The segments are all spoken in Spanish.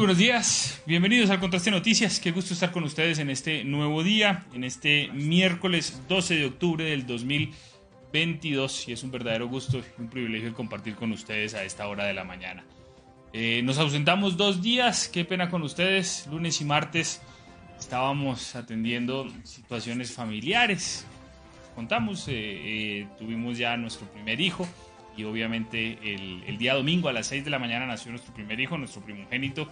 Buenos días, bienvenidos al Contraste Noticias. Qué gusto estar con ustedes en este nuevo día, en este miércoles 12 de octubre del 2022. Y es un verdadero gusto y un privilegio compartir con ustedes a esta hora de la mañana. Eh, nos ausentamos dos días, qué pena con ustedes. Lunes y martes estábamos atendiendo situaciones familiares. Contamos, eh, eh, tuvimos ya nuestro primer hijo y obviamente el, el, día domingo a las 6 de la mañana nació nuestro primer hijo, nuestro primogénito,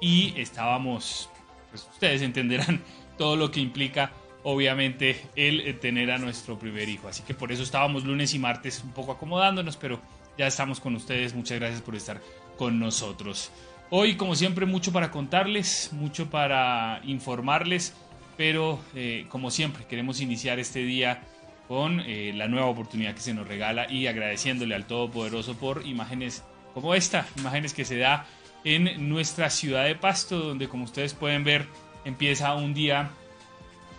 y estábamos, pues ustedes entenderán todo lo que implica obviamente el tener a nuestro primer hijo. Así que por eso estábamos lunes y martes un poco acomodándonos, pero ya estamos con ustedes. Muchas gracias por estar con nosotros. Hoy, como siempre, mucho para contarles, mucho para informarles, pero eh, como siempre queremos iniciar este día con eh, la nueva oportunidad que se nos regala y agradeciéndole al Todopoderoso por imágenes como esta, imágenes que se da en nuestra ciudad de Pasto, donde como ustedes pueden ver empieza un día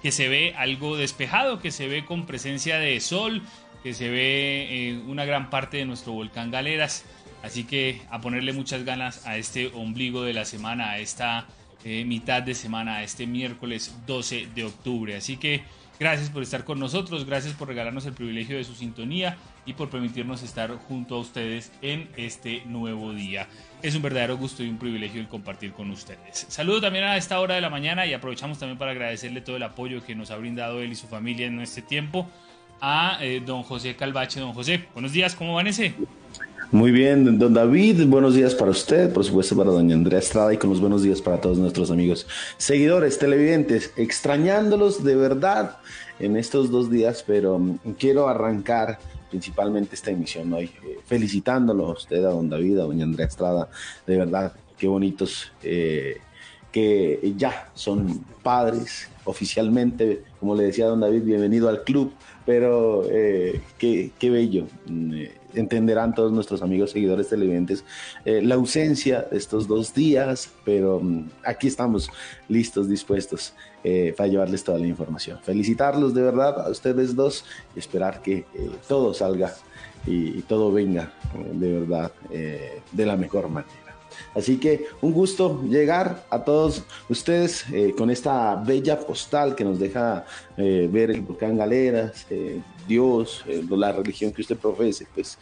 que se ve algo despejado, que se ve con presencia de sol, que se ve eh, una gran parte de nuestro volcán Galeras. Así que a ponerle muchas ganas a este ombligo de la semana, a esta eh, mitad de semana, a este miércoles 12 de octubre. Así que Gracias por estar con nosotros, gracias por regalarnos el privilegio de su sintonía y por permitirnos estar junto a ustedes en este nuevo día. Es un verdadero gusto y un privilegio el compartir con ustedes. Saludo también a esta hora de la mañana y aprovechamos también para agradecerle todo el apoyo que nos ha brindado él y su familia en este tiempo a eh, don José Calvache. Don José, buenos días, ¿cómo van ese? Muy bien, don David, buenos días para usted, por supuesto para doña Andrea Estrada y con los buenos días para todos nuestros amigos seguidores, televidentes, extrañándolos de verdad en estos dos días, pero quiero arrancar principalmente esta emisión hoy eh, felicitándolo a usted, a don David, a doña Andrea Estrada, de verdad, qué bonitos eh, que ya son padres oficialmente, como le decía don David, bienvenido al club, pero eh, qué, qué, bello entenderán todos nuestros amigos seguidores televidentes eh, la ausencia de estos dos días, pero um, aquí estamos listos, dispuestos eh, para llevarles toda la información. Felicitarlos de verdad a ustedes dos y esperar que eh, todo salga y, y, todo venga de verdad de la mejor manera. Así que un gusto llegar a todos ustedes eh, con esta bella postal que nos deja eh, ver el volcán Galeras, eh, Dios, la religión que usted profese, pues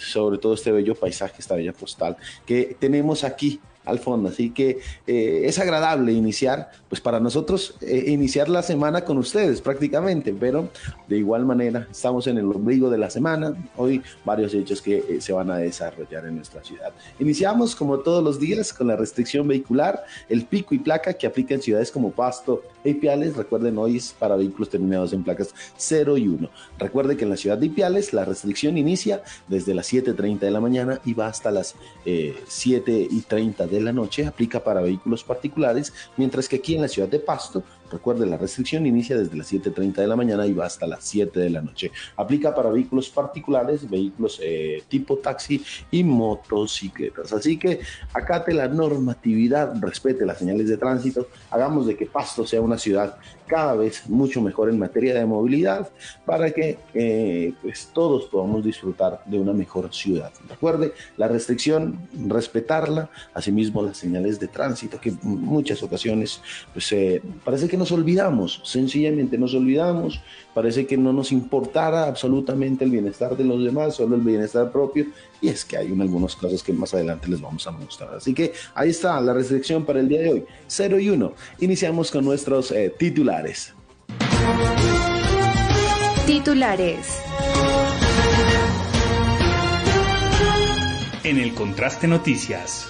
sobre todo este bello paisaje, esta bella postal que tenemos aquí al fondo. Así que eh, es agradable iniciar, pues para nosotros, eh, iniciar la semana con ustedes prácticamente, pero de igual manera estamos en el ombligo de la semana. Hoy varios hechos que eh, se van a desarrollar en nuestra ciudad. Iniciamos como todos los días con la restricción vehicular, el pico y placa que aplica en ciudades como Pasto Ipiales. Recuerden, hoy es para vehículos terminados en placas 0 y 1. Recuerde que en la ciudad de Ipiales la restricción inicia desde las 7.30 de la mañana y va hasta las 7 y 30 de la noche aplica para vehículos particulares, mientras que aquí en la ciudad de Pasto, recuerde, la restricción inicia desde las 7.30 de la mañana y va hasta las 7 de la noche. Aplica para vehículos particulares, vehículos eh, tipo taxi y motocicletas. Así que acate la normatividad, respete las señales de tránsito, hagamos de que Pasto sea una ciudad cada vez mucho mejor en materia de movilidad para que eh, pues todos podamos disfrutar de una mejor ciudad. Recuerde, la restricción, respetarla, asimismo las señales de tránsito que muchas ocasiones pues eh, parece que nos olvidamos, sencillamente nos olvidamos, parece que no nos importara absolutamente el bienestar de los demás, solo el bienestar propio, y es que hay algunas cosas que más adelante les vamos a mostrar. Así que ahí está la restricción para el día de hoy, 0 y 1. Iniciamos con nuestros eh, titulares. Titulares. En el Contraste Noticias.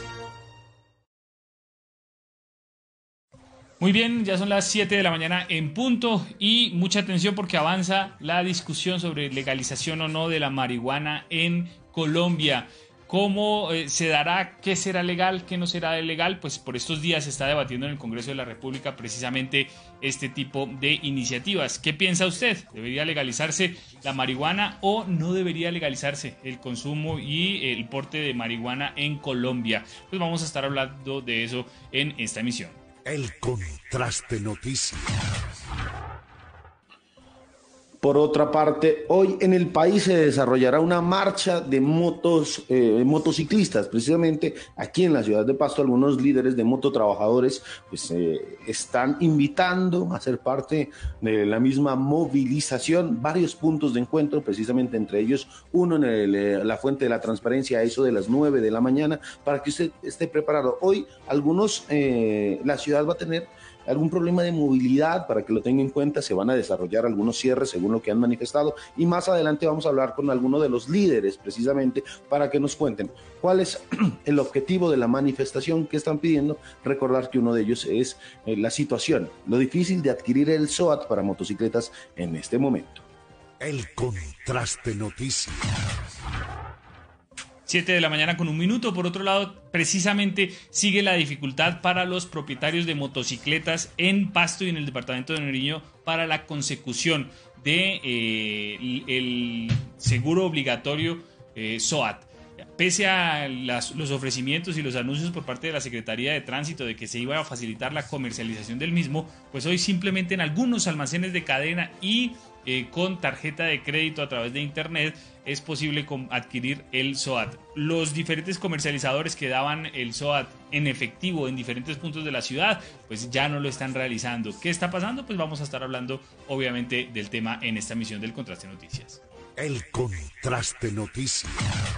Muy bien, ya son las 7 de la mañana en punto y mucha atención porque avanza la discusión sobre legalización o no de la marihuana en Colombia. ¿Cómo eh, se dará? ¿Qué será legal? ¿Qué no será legal? Pues por estos días se está debatiendo en el Congreso de la República precisamente este tipo de iniciativas. ¿Qué piensa usted? ¿Debería legalizarse la marihuana o no debería legalizarse el consumo y el porte de marihuana en Colombia? Pues vamos a estar hablando de eso en esta emisión. El contraste noticia. Por otra parte, hoy en el país se desarrollará una marcha de motos, eh, motociclistas. Precisamente aquí en la ciudad de Pasto, algunos líderes de mototrabajadores pues, eh, están invitando a ser parte de la misma movilización. Varios puntos de encuentro, precisamente entre ellos uno en eh, la Fuente de la Transparencia, eso de las 9 de la mañana, para que usted esté preparado. Hoy, algunos, la ciudad va a tener algún problema de movilidad, para que lo tenga en cuenta, se van a desarrollar algunos cierres según lo que han manifestado y más adelante vamos a hablar con alguno de los líderes precisamente para que nos cuenten cuál es el objetivo de la manifestación que están pidiendo. Recordar que uno de ellos es eh, la situación, lo difícil de adquirir el SOAT para motocicletas en este momento. El contraste noticia. 7 de la mañana con un minuto. Por otro lado, precisamente sigue la dificultad para los propietarios de motocicletas en Pasto y en el departamento de Nariño para la consecución de eh, seguro obligatorio eh, SOAT. Pese a los ofrecimientos y los anuncios por parte de la Secretaría de Tránsito de que se iba a facilitar la comercialización del mismo, pues hoy simplemente en algunos almacenes de cadena y eh, con tarjeta de crédito a través de Internet es posible adquirir el SOAT. Los diferentes comercializadores que daban el SOAT en efectivo en diferentes puntos de la ciudad, pues ya no lo están realizando. ¿Qué está pasando? Pues vamos a estar hablando obviamente del tema en esta misión del Contraste Noticias. El Contraste Noticias.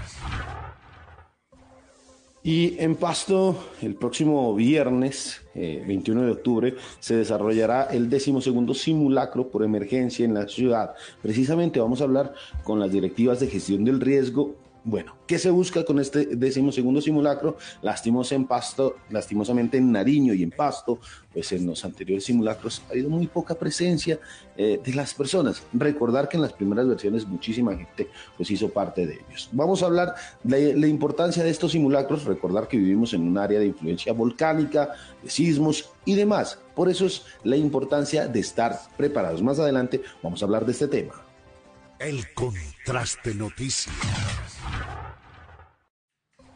Y en Pasto, el próximo viernes, 21 eh, de octubre, se desarrollará el decimosegundo simulacro por emergencia en la ciudad. Precisamente vamos a hablar con las directivas de gestión del riesgo bueno, ¿qué se busca con este decimosegundo simulacro? Lastimos en Pasto, lastimosamente en Nariño y en Pasto, pues en los anteriores simulacros ha habido muy poca presencia eh, de las personas. Recordar que en las primeras versiones muchísima gente pues hizo parte de ellos. Vamos a hablar de la importancia de estos simulacros, recordar que vivimos en un área de influencia volcánica, de sismos y demás. Por eso es la importancia de estar preparados. Más adelante vamos a hablar de este tema. El contraste noticia.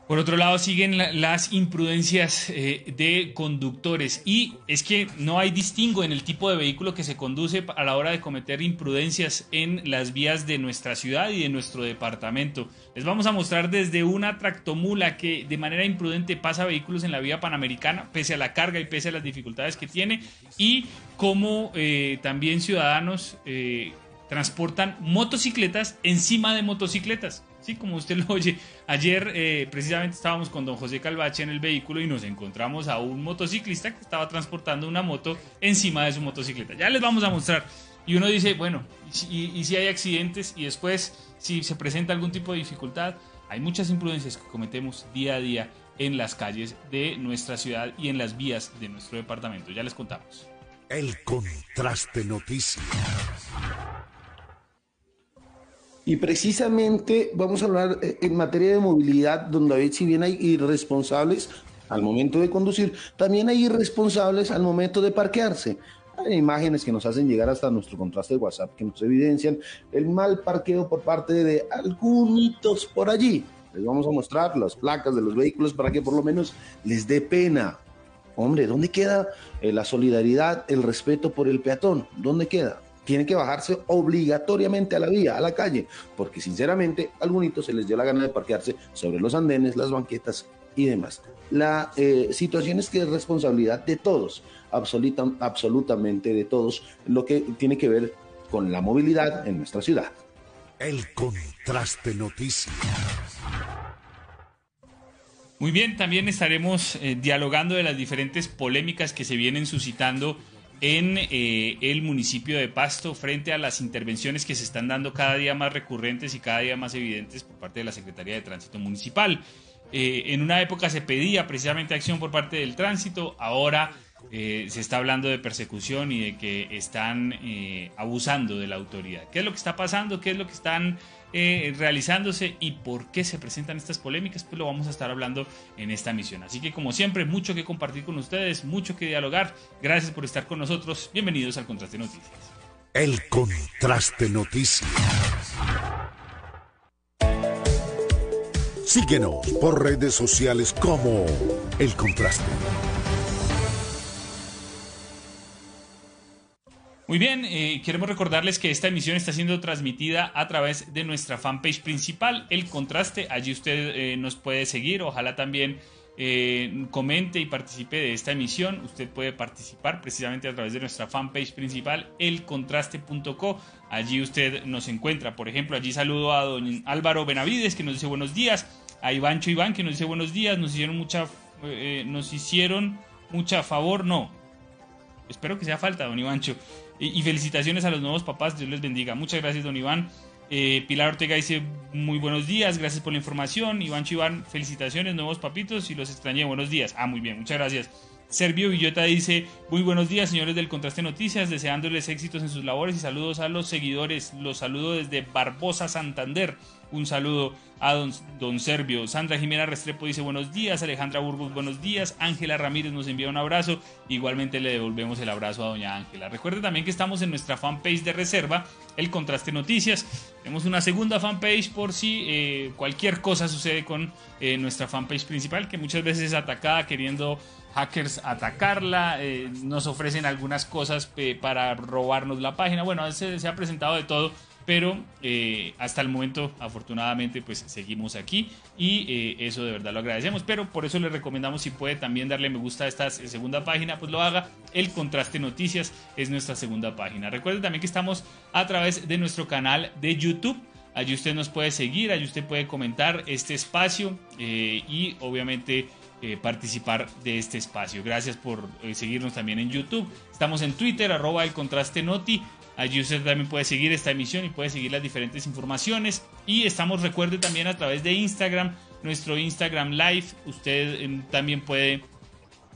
Por otro lado, siguen las imprudencias eh, de conductores y es que no hay distingo en el tipo de vehículo que se conduce a la hora de cometer imprudencias en las vías de nuestra ciudad y de nuestro departamento. Les vamos a mostrar desde una tractomula que de manera imprudente pasa vehículos en la vía panamericana, pese a la carga y pese a las dificultades que tiene, y cómo eh, también ciudadanos eh, transportan motocicletas encima de motocicletas. Sí, como usted lo oye, ayer eh, precisamente estábamos con don José Calvache en el vehículo y nos encontramos a un motociclista que estaba transportando una moto encima de su motocicleta. Ya les vamos a mostrar. Y uno dice, bueno, y, si hay accidentes y después si se presenta algún tipo de dificultad, hay muchas imprudencias que cometemos día a día en las calles de nuestra ciudad y en las vías de nuestro departamento. Ya les contamos. El contraste noticia. Y precisamente vamos a hablar eh, en materia de movilidad, donde a veces si bien hay irresponsables al momento de conducir, también hay irresponsables al momento de parquearse. Hay imágenes que nos hacen llegar hasta nuestro contraste de WhatsApp que nos evidencian el mal parqueo por parte de algunos por allí. Les vamos a mostrar las placas de los vehículos para que por lo menos les dé pena. Hombre, ¿dónde queda eh, la solidaridad, el respeto por el peatón? ¿Dónde queda? Tiene que bajarse obligatoriamente a la vía, a la calle, porque sinceramente a algunos se les dio la gana de parquearse sobre los andenes, las banquetas y demás. La eh, situación es que es responsabilidad de todos, absoluta, absolutamente de todos, lo que tiene que ver con la movilidad en nuestra ciudad. El contraste noticias. Muy bien, también estaremos eh, dialogando de las diferentes polémicas que se vienen suscitando en eh, el municipio de Pasto frente a las intervenciones que se están dando cada día más recurrentes y cada día más evidentes por parte de la Secretaría de Tránsito Municipal. Eh, en una época se pedía precisamente acción por parte del tránsito, ahora eh, se está hablando de persecución y de que están abusando de la autoridad. ¿Qué es lo que está pasando? ¿Qué es lo que están eh, realizándose y por qué se presentan estas polémicas, pues lo vamos a estar hablando en esta misión. Así que como siempre, mucho que compartir con ustedes, mucho que dialogar. Gracias por estar con nosotros. Bienvenidos al Contraste Noticias. El Contraste Noticias. Síguenos por redes sociales como El Contraste. Muy bien, eh, queremos recordarles que esta emisión está siendo transmitida a través de nuestra fanpage principal, El Contraste. Allí usted eh, nos puede seguir, ojalá también eh, comente y participe de esta emisión. Usted puede participar precisamente a través de nuestra fanpage principal, elcontraste.co. Allí usted nos encuentra. Por ejemplo, allí saludo a don Álvaro Benavides que nos dice buenos días, a Ivancho Iván que nos dice buenos días, nos hicieron mucha, nos hicieron mucha favor, no. Espero que sea falta, don Ivancho. Y, felicitaciones a los nuevos papás, Dios les bendiga. Muchas gracias, don Iván. Eh, Pilar Ortega dice muy buenos días, gracias por la información. Iván Chiván, felicitaciones, nuevos papitos, y los extrañé, buenos días. Ah, muy bien, muchas gracias. Servio Villota dice, muy buenos días señores del Contraste Noticias, deseándoles éxitos en sus labores y saludos a los seguidores. Los saludo desde Barbosa, Santander. Un saludo a don, don Servio. Sandra Jimena Restrepo dice buenos días. Alejandra Burgos, buenos días. Ángela Ramírez nos envía un abrazo. Igualmente le devolvemos el abrazo a doña Ángela. Recuerde también que estamos en nuestra fanpage de reserva, el Contraste Noticias. Tenemos una segunda fanpage por si eh, cualquier cosa sucede con eh, nuestra fanpage principal, que muchas veces es atacada queriendo hackers atacarla, eh, nos ofrecen algunas cosas para robarnos la página. Bueno, se, ha presentado de todo pero eh, hasta el momento afortunadamente pues seguimos aquí y eh, eso de verdad lo agradecemos. Pero por eso le recomendamos si puede también darle me gusta a esta segunda página pues lo haga. El contraste noticias es nuestra segunda página. Recuerde también que estamos a través de nuestro canal de youtube. Allí usted nos puede seguir allí usted puede comentar este espacio eh, y obviamente participar de este espacio. Gracias por seguirnos también en YouTube. Estamos en Twitter, arroba el contraste noti. Allí usted también puede seguir esta emisión y puede seguir las diferentes informaciones. Y estamos, recuerde también a través de Instagram, nuestro Instagram Live. Usted em, también puede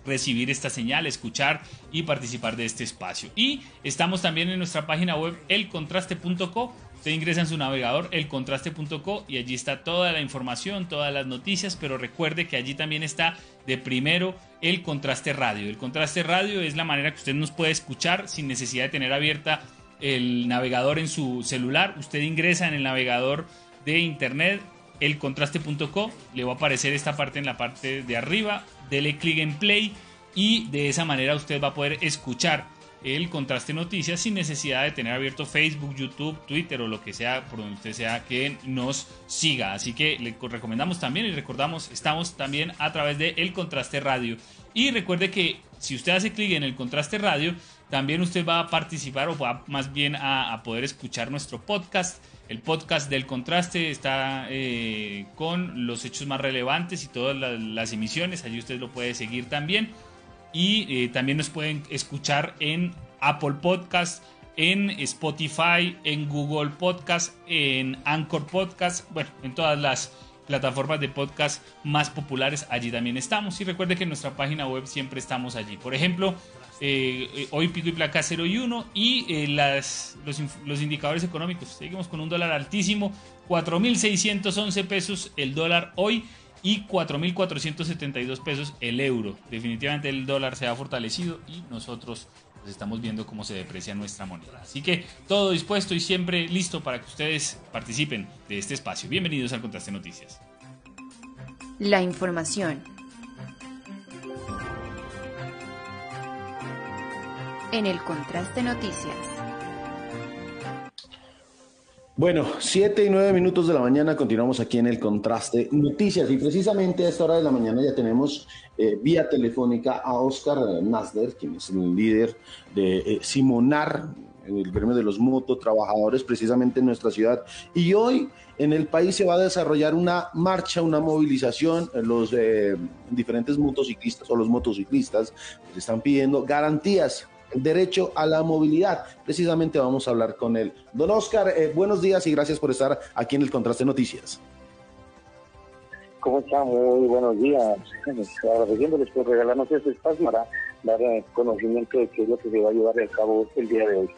recibir esta señal, escuchar y participar de este espacio. Y estamos también en nuestra página web elcontraste.co. Usted ingresa en su navegador elcontraste.co y allí está toda la información, todas las noticias, pero recuerde que allí también está de primero el contraste radio. El contraste radio es la manera que usted nos puede escuchar sin necesidad de tener abierta el navegador en su celular, usted ingresa en el navegador de internet elcontraste.co, le va a aparecer esta parte en la parte de arriba, dele clic en play y de esa manera usted va a poder escuchar el contraste noticias sin necesidad de tener abierto Facebook, YouTube, Twitter o lo que sea por donde usted sea que nos siga. Así que le recomendamos también y recordamos, estamos también a través de El Contraste Radio. Y recuerde que si usted hace clic en el Contraste Radio, también usted va a participar o va más bien a, poder escuchar nuestro podcast. El podcast del contraste está eh, con los hechos más relevantes y todas las, emisiones. Allí usted lo puede seguir también. Y eh, también nos pueden escuchar en Apple Podcast, en Spotify, en Google Podcast, en Anchor Podcast, bueno, en todas las plataformas de podcast más populares, allí también estamos. Y recuerde que en nuestra página web siempre estamos allí. Por ejemplo, eh, hoy pico y placa 0 y 1 y eh, las, los, indicadores económicos. Seguimos con un dólar altísimo, 4.611 pesos el dólar hoy y 4.472 pesos el euro. Definitivamente el dólar se ha fortalecido y nosotros pues, estamos viendo cómo se deprecia nuestra moneda. Así que todo dispuesto y siempre listo para que ustedes participen de este espacio. Bienvenidos al Contraste Noticias. La información en el Contraste Noticias. Bueno, siete y nueve minutos de la mañana continuamos aquí en el contraste noticias y precisamente a esta hora de la mañana ya tenemos eh, vía telefónica a Oscar Nasder, quien es el líder de eh, Simonar, el gremio de los mototrabajadores precisamente en nuestra ciudad. Y hoy en el país se va a desarrollar una marcha, una movilización. Los eh, diferentes motociclistas o los motociclistas están pidiendo garantías derecho a la movilidad. Precisamente vamos a hablar con él. Don Oscar, eh, buenos días y gracias por estar aquí en el Contraste Noticias. ¿Cómo están? Muy buenos días. Agradeciéndoles por regalarnos este espacio para dar eh, conocimiento de qué es lo que se va a llevar a cabo el día de hoy.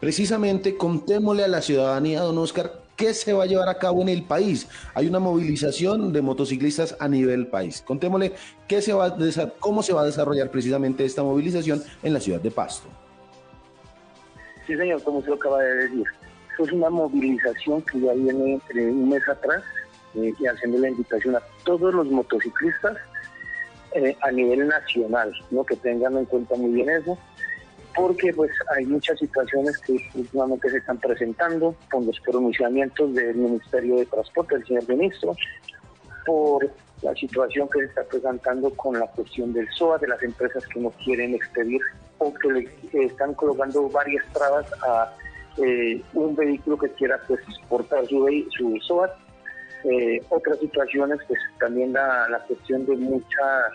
Precisamente contémosle a la ciudadanía, don Oscar, qué se va a llevar a cabo en el país. Hay una movilización de motociclistas a nivel país. Contémosle qué se va a cómo se va a desarrollar precisamente esta movilización en la ciudad de Pasto. Sí, señor, como usted lo acaba de decir. Es una movilización que ya viene un mes atrás eh, y haciendo la invitación a todos los motociclistas eh, a nivel nacional, ¿no? que tengan en cuenta muy bien eso porque pues hay muchas situaciones que últimamente se están presentando con los pronunciamientos del Ministerio de Transporte, del señor ministro, por la situación que se está presentando con la cuestión del SOA, de las empresas que no quieren expedir o que le están colocando varias trabas a eh, un vehículo que quiera pues exportar su, su SOA. Eh, otras situaciones, pues también la, la cuestión de muchas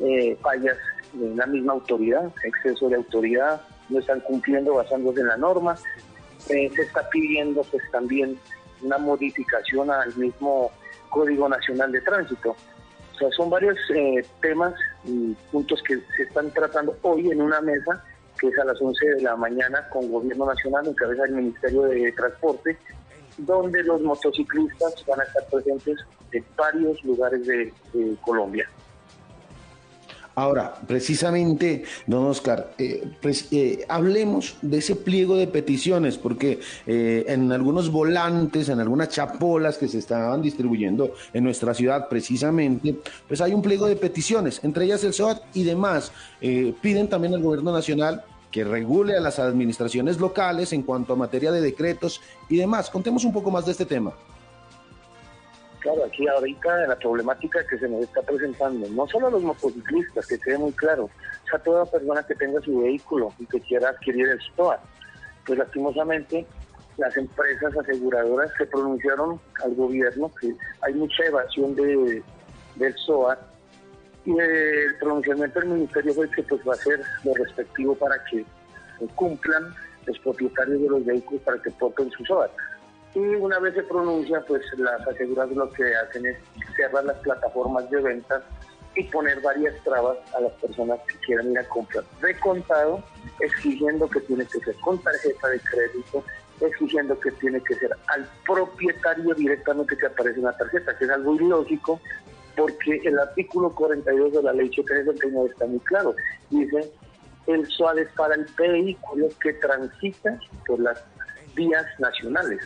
eh, fallas en la misma autoridad, exceso de autoridad, no están cumpliendo basándose en la norma. Eh, se está pidiendo pues también una modificación al mismo Código Nacional de Tránsito. O sea, son varios eh, temas y puntos que se están tratando hoy en una mesa que es a las 11 de la mañana con Gobierno Nacional en cabeza del Ministerio de Transporte, donde los motociclistas van a estar presentes en varios lugares de Colombia. Ahora, precisamente, don Oscar, eh, pues, eh, hablemos de ese pliego de peticiones, porque eh, en algunos volantes, en algunas chapolas que se estaban distribuyendo en nuestra ciudad, precisamente, pues hay un pliego de peticiones, entre ellas el SOAT y demás. piden también al gobierno nacional que regule a las administraciones locales en cuanto a materia de decretos y demás. Contemos un poco más de este tema. Claro, aquí ahorita la problemática que se nos está presentando, no solo a los motociclistas, que quede muy claro, o a toda persona que tenga su vehículo y que quiera adquirir el STOA. Pues lastimosamente las empresas aseguradoras se pronunciaron al gobierno que hay mucha evasión de, del SOA y el pronunciamiento del ministerio fue que pues va a ser lo respectivo para que cumplan los propietarios de los vehículos para que porten su SOA. Y una vez se pronuncia, pues las aseguradoras lo que hacen es cerrar las plataformas de ventas y poner varias trabas a las personas que quieran ir a comprar de contado, exigiendo que tiene que ser con tarjeta de crédito, exigiendo que tiene que ser al propietario directamente que aparece en la tarjeta, que es algo ilógico, porque el artículo 42 de la ley 839 está muy claro. Dice, el SOAD es para el vehículo que transita por las vías nacionales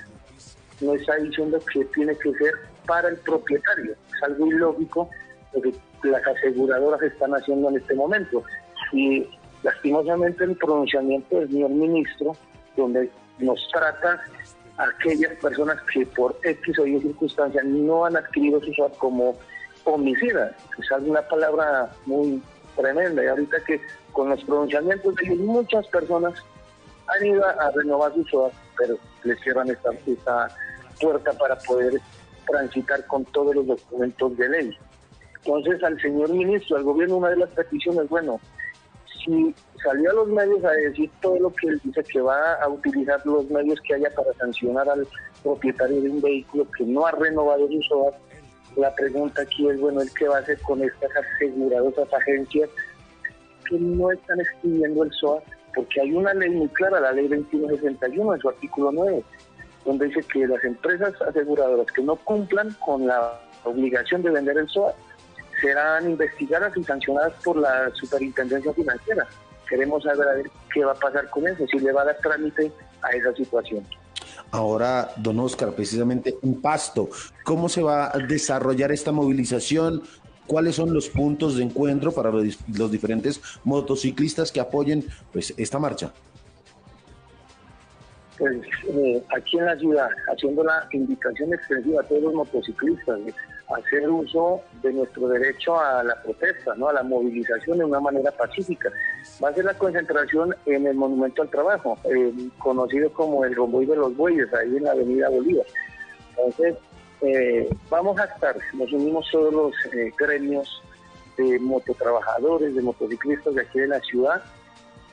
no está diciendo que tiene que ser para el propietario. Es algo ilógico lo que las aseguradoras están haciendo en este momento. Y lastimosamente el pronunciamiento del señor ministro, donde nos trata a aquellas personas que por X o Y circunstancias no han adquirido su SOAT como homicidas. Es una palabra muy tremenda. Y ahorita que con los pronunciamientos de muchas personas han ido a, renovar su SOAT, pero les cierran esta, puerta para poder transitar con todos los documentos de ley. Entonces, al señor ministro, al gobierno, una de las peticiones, bueno, si salió a los medios a decir todo lo que él dice que va a utilizar los medios que haya para sancionar al propietario de un vehículo que no ha renovado su SOAT, la pregunta aquí es, bueno, ¿el qué va a hacer con estas aseguradoras agencias que no están escribiendo el SOAT? Porque hay una ley muy clara, la ley 2161 en su artículo 9, donde dice que las empresas aseguradoras que no cumplan con la obligación de vender el SOA serán investigadas y sancionadas por la Superintendencia Financiera. Queremos saber qué va a pasar con eso, si le va a dar trámite a esa situación. Ahora, don Oscar, precisamente en Pasto, ¿cómo se va a desarrollar esta movilización? ¿Cuáles son los puntos de encuentro para los diferentes motociclistas que apoyen pues, esta marcha? pues eh, aquí en la ciudad, haciendo la invitación extensiva a todos los motociclistas hacer uso de nuestro derecho a la protesta, ¿no? a la movilización de una manera pacífica. Va a ser la concentración en el Monumento al Trabajo, eh, conocido como el Romboy de los Bueyes, ahí en la Avenida Bolívar. Entonces, eh, vamos a estar, nos unimos todos los gremios de mototrabajadores, de motociclistas de aquí de la ciudad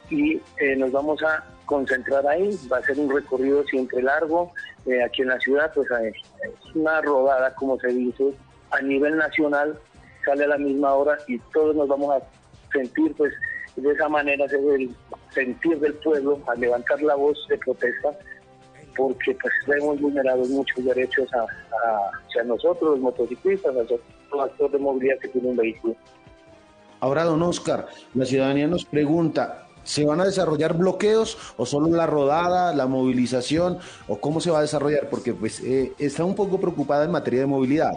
y nos vamos a concentrar ahí. Va a ser un recorrido siempre largo. Eh, aquí en la ciudad, pues eh, es una rodada, como se dice, a nivel nacional, sale a la misma hora y todos nos vamos a sentir, pues, de esa manera, el sentir del pueblo, a levantar la voz de protesta, porque pues hemos vulnerado muchos derechos a, a, nosotros, los motociclistas, a los actores de movilidad que tienen un vehículo. Ahora, don Oscar, la ciudadanía nos pregunta, ¿Se van a desarrollar bloqueos o solo la rodada, la movilización o cómo se va a desarrollar? Porque pues eh, está un poco preocupada en materia de movilidad.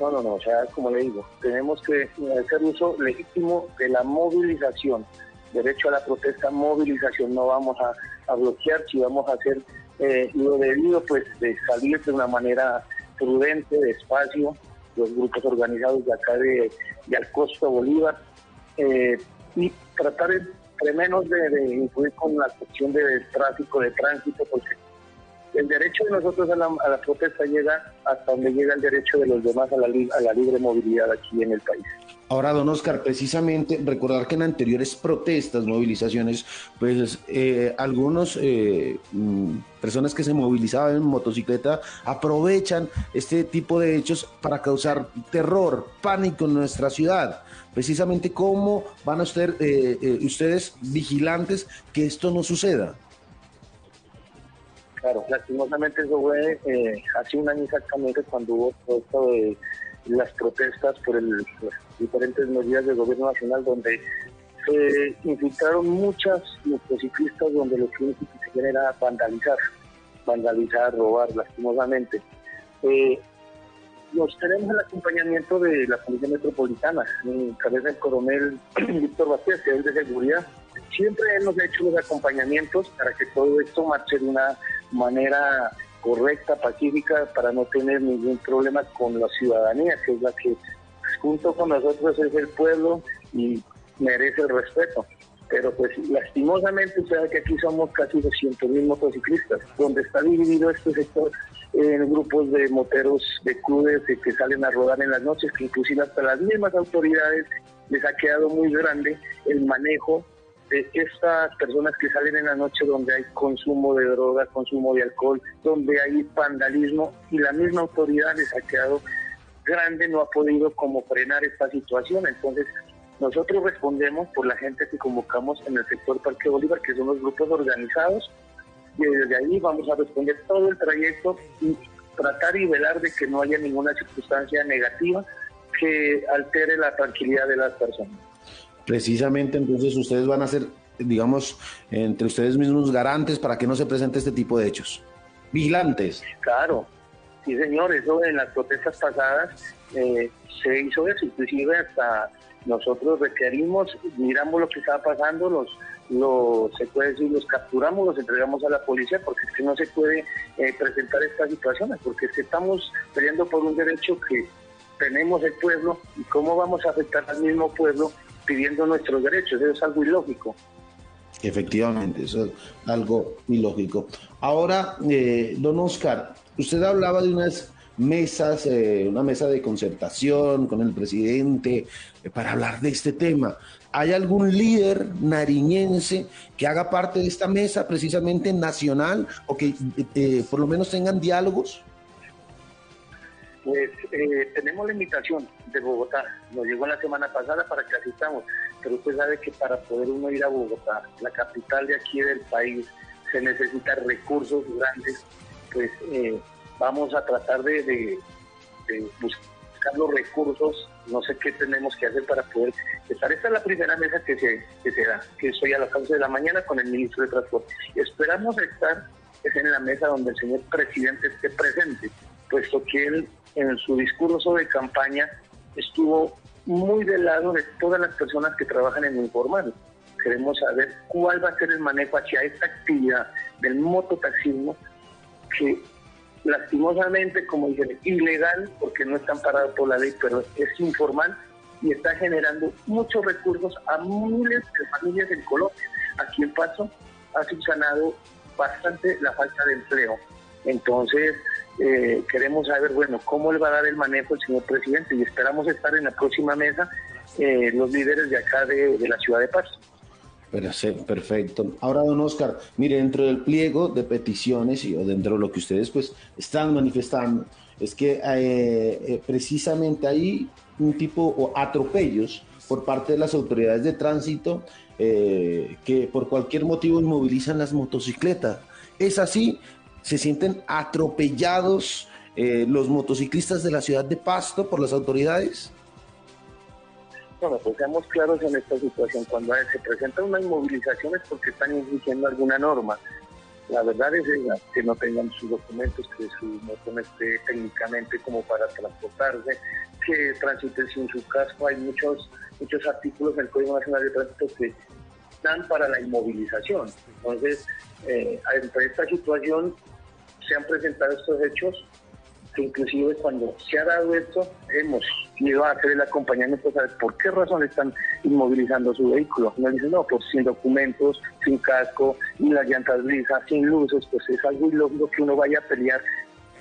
No, no, no, o sea, como le digo, tenemos que hacer uso legítimo de la movilización, derecho a la protesta, movilización, no vamos a, bloquear, si vamos a hacer eh, lo debido, pues de salir de una manera prudente, despacio, los grupos organizados de acá de, de Alcosto Bolívar, eh, y tratar entre menos de, de, influir con la cuestión del tráfico, de tránsito, porque el derecho de nosotros a la, protesta llega hasta donde llega el derecho de los demás a la, a la libre movilidad aquí en el país. Ahora, don Oscar, precisamente recordar que en anteriores protestas, movilizaciones, pues eh, algunos eh, mm, personas que se movilizaban en motocicleta aprovechan este tipo de hechos para causar terror, pánico en nuestra ciudad. Precisamente cómo van a ser eh, eh, ustedes vigilantes que esto no suceda. Claro, lastimosamente eso fue eh, hace un año exactamente cuando hubo todo esto de las protestas por el, diferentes medidas del gobierno nacional donde se infiltraron muchas motociclistas donde lo que se era vandalizar, vandalizar, robar lastimosamente. Eh, nos tenemos el acompañamiento de la Policía Metropolitana, en cabeza del coronel Víctor Vázquez, que es de seguridad. Siempre él nos ha hecho los acompañamientos para que todo esto marche de una manera correcta, pacífica, para no tener ningún problema con la ciudadanía, que es la que junto con nosotros es el pueblo y merece respeto. Pero pues lastimosamente usted que aquí somos casi 200 mil motociclistas, donde está dividido este sector en grupos de moteros de clubes que salen a rodar en las noches, que inclusive hasta las mismas autoridades les ha quedado muy grande el manejo estas personas que salen en la noche donde hay consumo de droga, consumo de alcohol, donde hay vandalismo y la misma autoridad les ha quedado grande, no ha podido como frenar esta situación. Entonces, nosotros respondemos por la gente que convocamos en el sector Parque Bolívar, que son los grupos organizados, y desde ahí vamos a responder todo el trayecto y tratar y velar de que no haya ninguna circunstancia negativa que altere la tranquilidad de las personas. Precisamente entonces ustedes van a ser, digamos, entre ustedes mismos garantes para que no se presente este tipo de hechos. Vigilantes. Claro, sí señor, eso en las protestas pasadas eh, se hizo eso, inclusive hasta nosotros requerimos, miramos lo que estaba pasando, los los, se puede decir, los capturamos, los entregamos a la policía, porque es que no se puede eh, presentar estas situaciones, porque es estamos peleando por un derecho que tenemos el pueblo y cómo vamos a afectar al mismo pueblo pidiendo nuestros derechos, eso es algo ilógico. Efectivamente, eso es algo ilógico. Ahora, eh, don Oscar, usted hablaba de unas mesas, eh, una mesa de concertación con el presidente para hablar de este tema. ¿Hay algún líder nariñense que haga parte de esta mesa precisamente nacional o que eh, por lo menos tengan diálogos? Pues eh, tenemos la invitación de Bogotá, nos llegó la semana pasada para que asistamos, pero usted sabe que para poder uno ir a Bogotá, la capital de aquí del país, se necesitan recursos grandes, pues eh, vamos a tratar de, buscar los recursos, no sé qué tenemos que hacer para poder estar. Esta es la primera mesa que se, que se da, que estoy a las 11 de la mañana con el ministro de Transporte. Esperamos estar es en la mesa donde el señor presidente esté presente, puesto que él en su discurso de campaña estuvo muy del lado de todas las personas que trabajan en informal. queremos saber cuál va a ser el manejo hacia esta actividad del mototaxismo que lastimosamente, como dicen, ilegal, porque no están parados por la ley, pero es informal y está generando muchos recursos a miles de familias en Colombia. Aquí en Paso ha subsanado bastante la falta de empleo. Entonces, eh, queremos saber, bueno, cómo le va a dar el manejo el señor presidente y esperamos estar en la próxima mesa eh, los líderes de acá de, la ciudad de Paso. Perfecto. Ahora, don Oscar, mire, dentro del pliego de peticiones y o dentro de lo que ustedes pues están manifestando, es que eh, precisamente hay un tipo o atropellos por parte de las autoridades de tránsito que por cualquier motivo inmovilizan las motocicletas. ¿Es así? Se sienten atropellados eh, los motociclistas de la ciudad de Pasto por las autoridades? Bueno, pues seamos claros en esta situación. Cuando se presenta una inmovilización es porque están infringiendo alguna norma. La verdad es que no tengan sus documentos, que su moto no esté técnicamente como para transportarse, que transiten sin su casco. Hay muchos muchos artículos del Código Nacional de Tránsito que dan para la inmovilización. Entonces, eh, esta situación, se han presentado estos hechos, que inclusive cuando se ha dado esto, hemos ido a hacer el acompañamiento para saber por qué razón están inmovilizando su vehículo. Nos dicen, no, pues sin documentos, sin casco, ni las llantas lisas, sin luces, pues es algo ilógico que uno vaya a pelear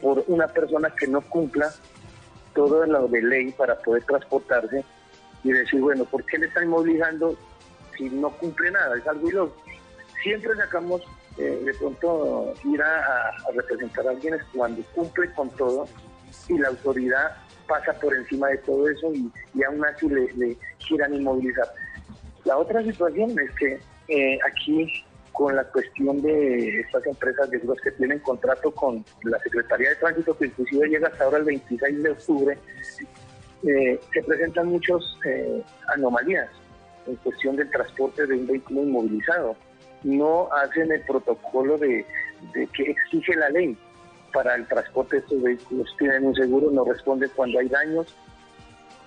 por una persona que no cumpla todo lo de ley para poder transportarse y decir, bueno, ¿por qué le están inmovilizando si no cumple nada? Es algo ilógico. Siempre sacamos eh, de pronto ir a, representar a alguien es cuando cumple con todo y la autoridad pasa por encima de todo eso y, aún así le, le, quieran inmovilizar. La otra situación es que eh, aquí con la cuestión de estas empresas de grúas que tienen contrato con la Secretaría de Tránsito, que inclusive llega hasta ahora el 26 de octubre, eh, se presentan muchas anomalías en cuestión del transporte de un vehículo inmovilizado no hacen el protocolo de, que exige la ley para el transporte de estos vehículos. Tienen un seguro, no responde cuando hay daños.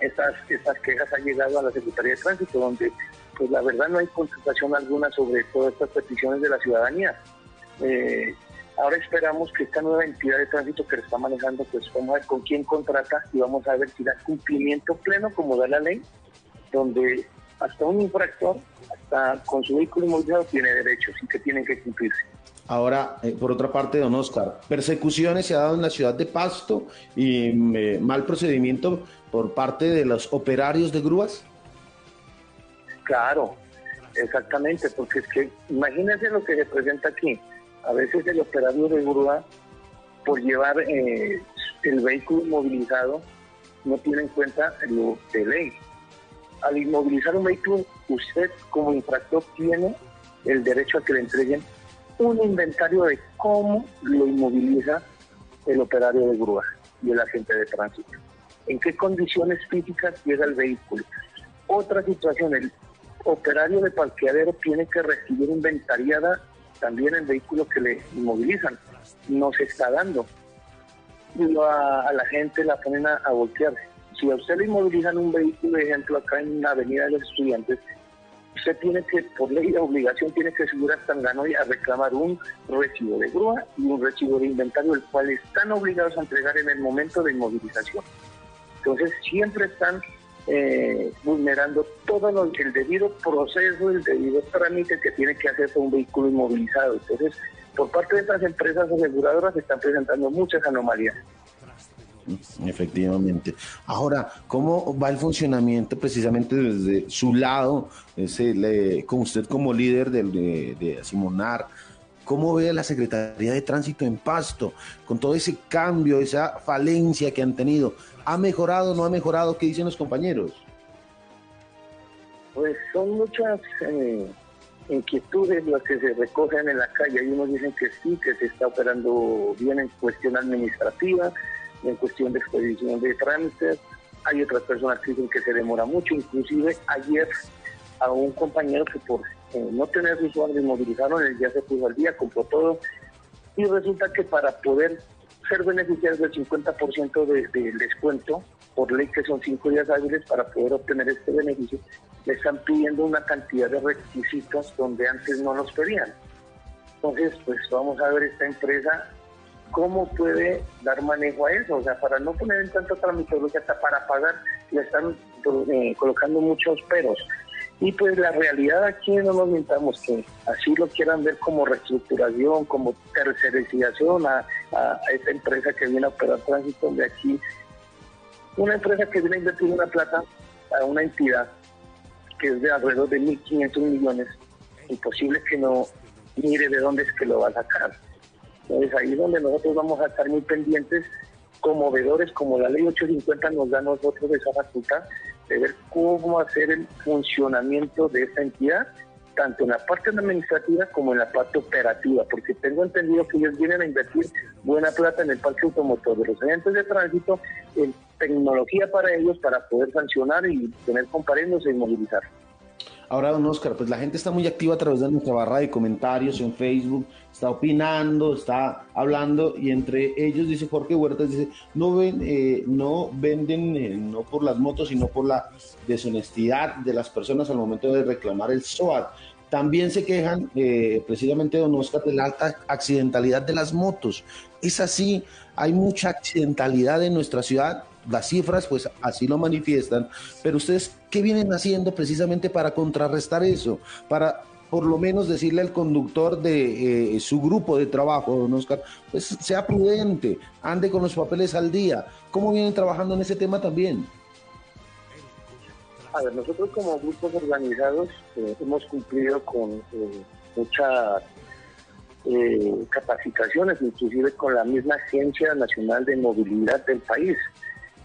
Estas, estas quejas han llegado a la Secretaría de Tránsito, donde pues la verdad no hay contestación alguna sobre todas estas peticiones de la ciudadanía. Eh, ahora esperamos que esta nueva entidad de tránsito que lo está manejando, pues vamos a ver con quién contrata y vamos a ver si da cumplimiento pleno como da la ley, donde hasta un infractor, hasta con su vehículo inmovilizado, tiene derechos y que tienen que cumplirse. Ahora, eh, por otra parte, don Oscar, persecuciones se ha dado en la ciudad de Pasto y eh, mal procedimiento por parte de los operarios de grúas. Claro, exactamente, porque es que imagínense lo que se presenta aquí. A veces el operario de grúa, por llevar eh, el vehículo inmovilizado, no tiene en cuenta lo de ley al inmovilizar un vehículo, usted como infractor tiene el derecho a que le entreguen un inventario de cómo lo inmoviliza el operario de grúa y el agente de tránsito. En qué condiciones físicas llega el vehículo. Otra situación, el operario de parqueadero tiene que recibir inventariada también el vehículo que le inmovilizan. No se está dando. Y a, la gente la ponen a, a voltearse si a usted le inmovilizan un vehículo, ejemplo, acá en la Avenida de los Estudiantes, usted tiene que, por ley de obligación, tiene que subir hasta Tanganoy a reclamar un recibo de grúa y un recibo de inventario, el cual están obligados a entregar en el momento de inmovilización. Entonces, siempre están eh, vulnerando todo lo, el debido proceso, el debido trámite que tiene que hacer un vehículo inmovilizado. Entonces, por parte de estas empresas aseguradoras se están presentando muchas anomalías. Efectivamente. Ahora, ¿cómo va el funcionamiento precisamente desde su lado, ese, con usted como líder de, de, Simonar? ¿Cómo ve la Secretaría de Tránsito en Pasto con todo ese cambio, esa falencia que han tenido? ¿Ha mejorado, no ha mejorado? ¿Qué dicen los compañeros? Pues son muchas eh, inquietudes las que se recogen en la calle. Hay unos dicen que sí, que se está operando bien en cuestión administrativa, en cuestión de expedición de trámites. Hay otras personas que dicen que se demora mucho. Inclusive ayer a un compañero que por eh, no tener su usuario movilizaron, él ya se puso al día, compró todo. Y resulta que para poder ser beneficiario del 50% del descuento, por ley que son cinco días hábiles para poder obtener este beneficio, le están pidiendo una cantidad de requisitos donde antes no los pedían. Entonces, pues vamos a ver esta empresa cómo puede dar manejo a eso, o sea, para no poner en tanta tramitología, hasta para pagar, le están eh, colocando muchos peros. Y pues la realidad aquí no nos mentamos que así lo quieran ver como reestructuración, como tercerización a, a, esta empresa que viene a operar tránsito de aquí. Una empresa que viene a invertir una plata a una entidad que es de alrededor de 1.500 millones, imposible que no mire de dónde es que lo va a sacar. Entonces ahí es donde nosotros vamos a estar muy pendientes como vedores, como la ley 850 nos da a nosotros esa facultad de ver cómo hacer el funcionamiento de esta entidad, tanto en la parte administrativa como en la parte operativa, porque tengo entendido que ellos vienen a invertir buena plata en el parque automotor de los agentes de tránsito, en tecnología para ellos, para poder sancionar y tener comparendos y movilizar. Ahora, don Oscar, pues la gente está muy activa a través de nuestra barra de comentarios en Facebook, está opinando, está hablando y entre ellos dice Jorge Huertas, dice, no, ven, eh, no venden eh, no por las motos, sino por la deshonestidad de las personas al momento de reclamar el SOAT. También se quejan eh, precisamente, don Oscar, de la alta accidentalidad de las motos. Es así, hay mucha accidentalidad en nuestra ciudad, las cifras pues así lo manifiestan, pero ustedes, ¿qué vienen haciendo precisamente para contrarrestar eso? Para por lo menos decirle al conductor de eh, su grupo de trabajo, don Oscar, pues sea prudente, ande con los papeles al día. ¿Cómo vienen trabajando en ese tema también? A ver, nosotros como grupos organizados eh, hemos cumplido con eh, muchas capacitaciones, inclusive con la misma Agencia Nacional de Movilidad del país.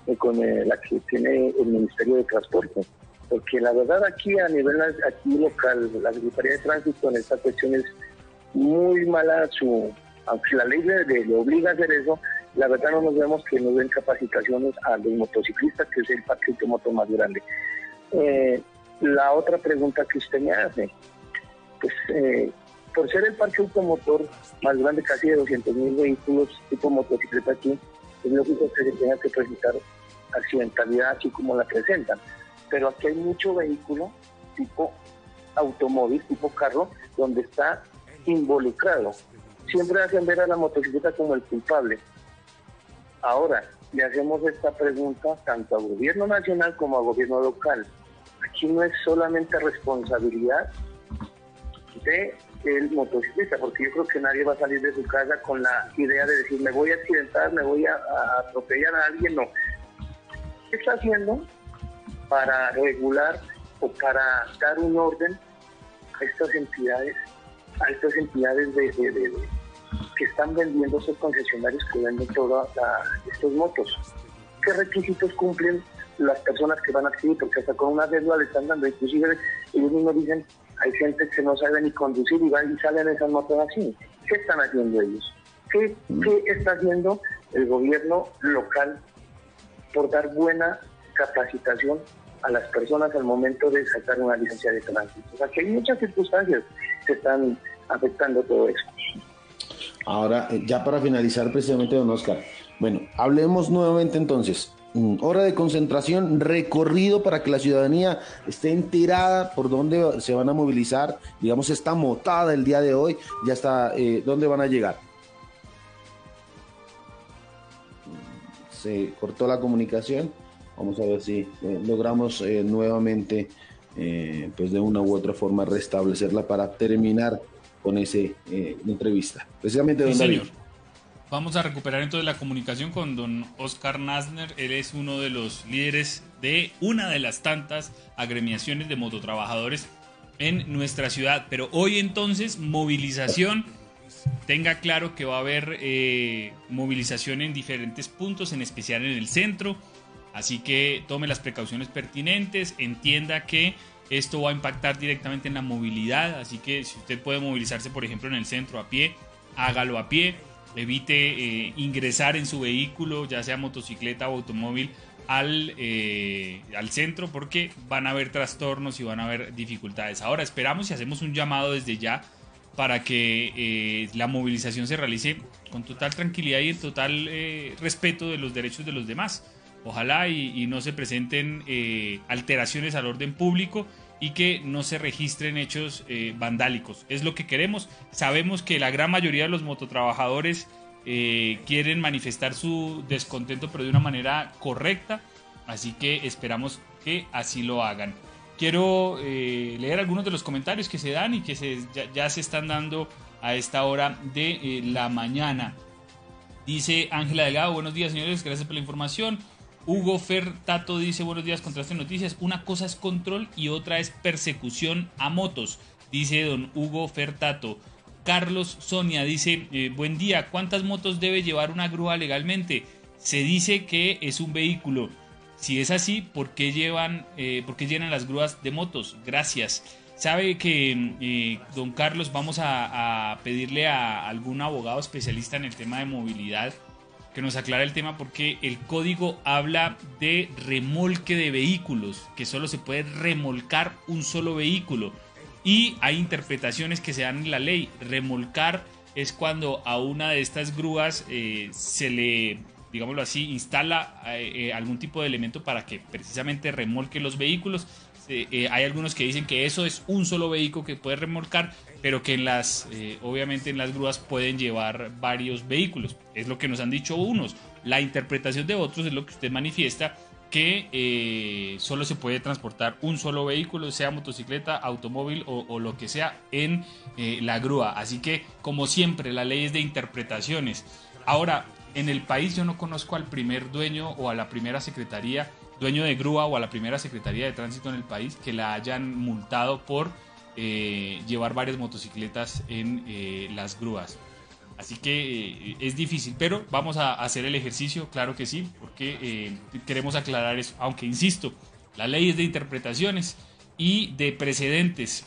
Eh, con eh, la que tiene el Ministerio de Transporte. Porque la verdad aquí a nivel aquí local, la Secretaría de Tránsito en esta cuestión es muy mala su, aunque la ley le, obliga a hacer eso, la verdad no nos vemos que nos den capacitaciones a los motociclistas, que es el parque automotor más grande. Eh, la otra pregunta que usted me hace, pues por ser el parque automotor más grande, casi de 200 mil vehículos tipo motocicleta aquí, es lógico que se tenga que presentar accidentalidad así como la presentan. Pero aquí hay mucho vehículo tipo automóvil, tipo carro, donde está involucrado. Siempre hacen ver a la motocicleta como el culpable. Ahora, le hacemos esta pregunta tanto al gobierno nacional como al gobierno local. Aquí no es solamente responsabilidad de el motociclista, porque yo creo que nadie va a salir de su casa con la idea de decir me voy a accidentar, me voy a, atropellar a alguien, no. ¿Qué está haciendo para regular o para dar un orden a estas entidades, a estas entidades de, que están vendiendo esos concesionarios que venden todas estos motos? ¿Qué requisitos cumplen las personas que van a adquirir? Porque hasta con una deuda le están dando, inclusive ellos mismos dicen hay gente que no sabe ni conducir y van y salen esas motos así. ¿Qué están haciendo ellos? ¿Qué, ¿Qué está haciendo el gobierno local por dar buena capacitación a las personas al momento de sacar una licencia de tránsito? O sea, que hay muchas circunstancias que están afectando todo eso. Ahora, eh, ya para finalizar precisamente, don Oscar, bueno, hablemos nuevamente entonces hora de concentración, recorrido para que la ciudadanía esté enterada por dónde se van a movilizar, digamos, esta motada el día de hoy, ya está, eh, ¿dónde van a llegar? Se cortó la comunicación, vamos a ver si eh, logramos eh, nuevamente, pues de una u otra forma, restablecerla para terminar con esa entrevista. Precisamente, don David. Vamos a recuperar entonces la comunicación con don Oscar Nasner. Él es uno de los líderes de una de las tantas agremiaciones de mototrabajadores en nuestra ciudad. Pero hoy entonces movilización. Tenga claro que va a haber eh, movilización en diferentes puntos, en especial en el centro. Así que tome las precauciones pertinentes, entienda que esto va a impactar directamente en la movilidad. Así que si usted puede movilizarse, por ejemplo, en el centro a pie, hágalo a pie evite eh, ingresar en su vehículo, ya sea motocicleta o automóvil, al, eh, al centro porque van a haber trastornos y van a haber dificultades. Ahora esperamos y hacemos un llamado desde ya para que eh, la movilización se realice con total tranquilidad y en total respeto de los derechos de los demás. Ojalá y, no se presenten eh, alteraciones al orden público y que no se registren hechos eh, vandálicos. Es lo que queremos. Sabemos que la gran mayoría de los mototrabajadores eh, quieren manifestar su descontento, pero de una manera correcta. Así que esperamos que así lo hagan. Quiero leer algunos de los comentarios que se dan y que ya, se están dando a esta hora de la mañana. Dice Ángela Delgado, buenos días señores, gracias por la información. Hugo Fertato dice buenos días, Contraste Noticias. Una cosa es control y otra es persecución a motos, dice don Hugo Fertato. Carlos Sonia dice, eh, buen día, ¿cuántas motos debe llevar una grúa legalmente? Se dice que es un vehículo. Si es así, ¿por qué, llevan, eh, ¿por qué llenan las grúas de motos? Gracias. Sabe que, eh, don Carlos, vamos a pedirle a algún abogado especialista en el tema de movilidad que nos aclara el tema porque el código habla de remolque de vehículos, que solo se puede remolcar un solo vehículo. Y hay interpretaciones que se dan en la ley. Remolcar es cuando a una de estas grúas eh, se le, digámoslo así, instala eh, eh, algún tipo de elemento para que precisamente remolque los vehículos. hay algunos que dicen que eso es un solo vehículo que puede remolcar, pero que en las, eh, obviamente en las grúas pueden llevar varios vehículos. Es lo que nos han dicho unos. La interpretación de otros es lo que usted manifiesta, que eh, solo se puede transportar un solo vehículo, sea motocicleta, automóvil o, lo que sea, en eh, la grúa. Así que, como siempre, la ley es de interpretaciones. Ahora, en el país yo no conozco al primer dueño o a la primera secretaría, dueño de grúa o a la primera secretaría de tránsito en el país que la hayan multado por eh, llevar varias motocicletas en eh, las grúas. Así que eh, es difícil, pero vamos a hacer el ejercicio, claro que sí, porque queremos aclarar eso. Aunque insisto, la ley es de interpretaciones y de precedentes.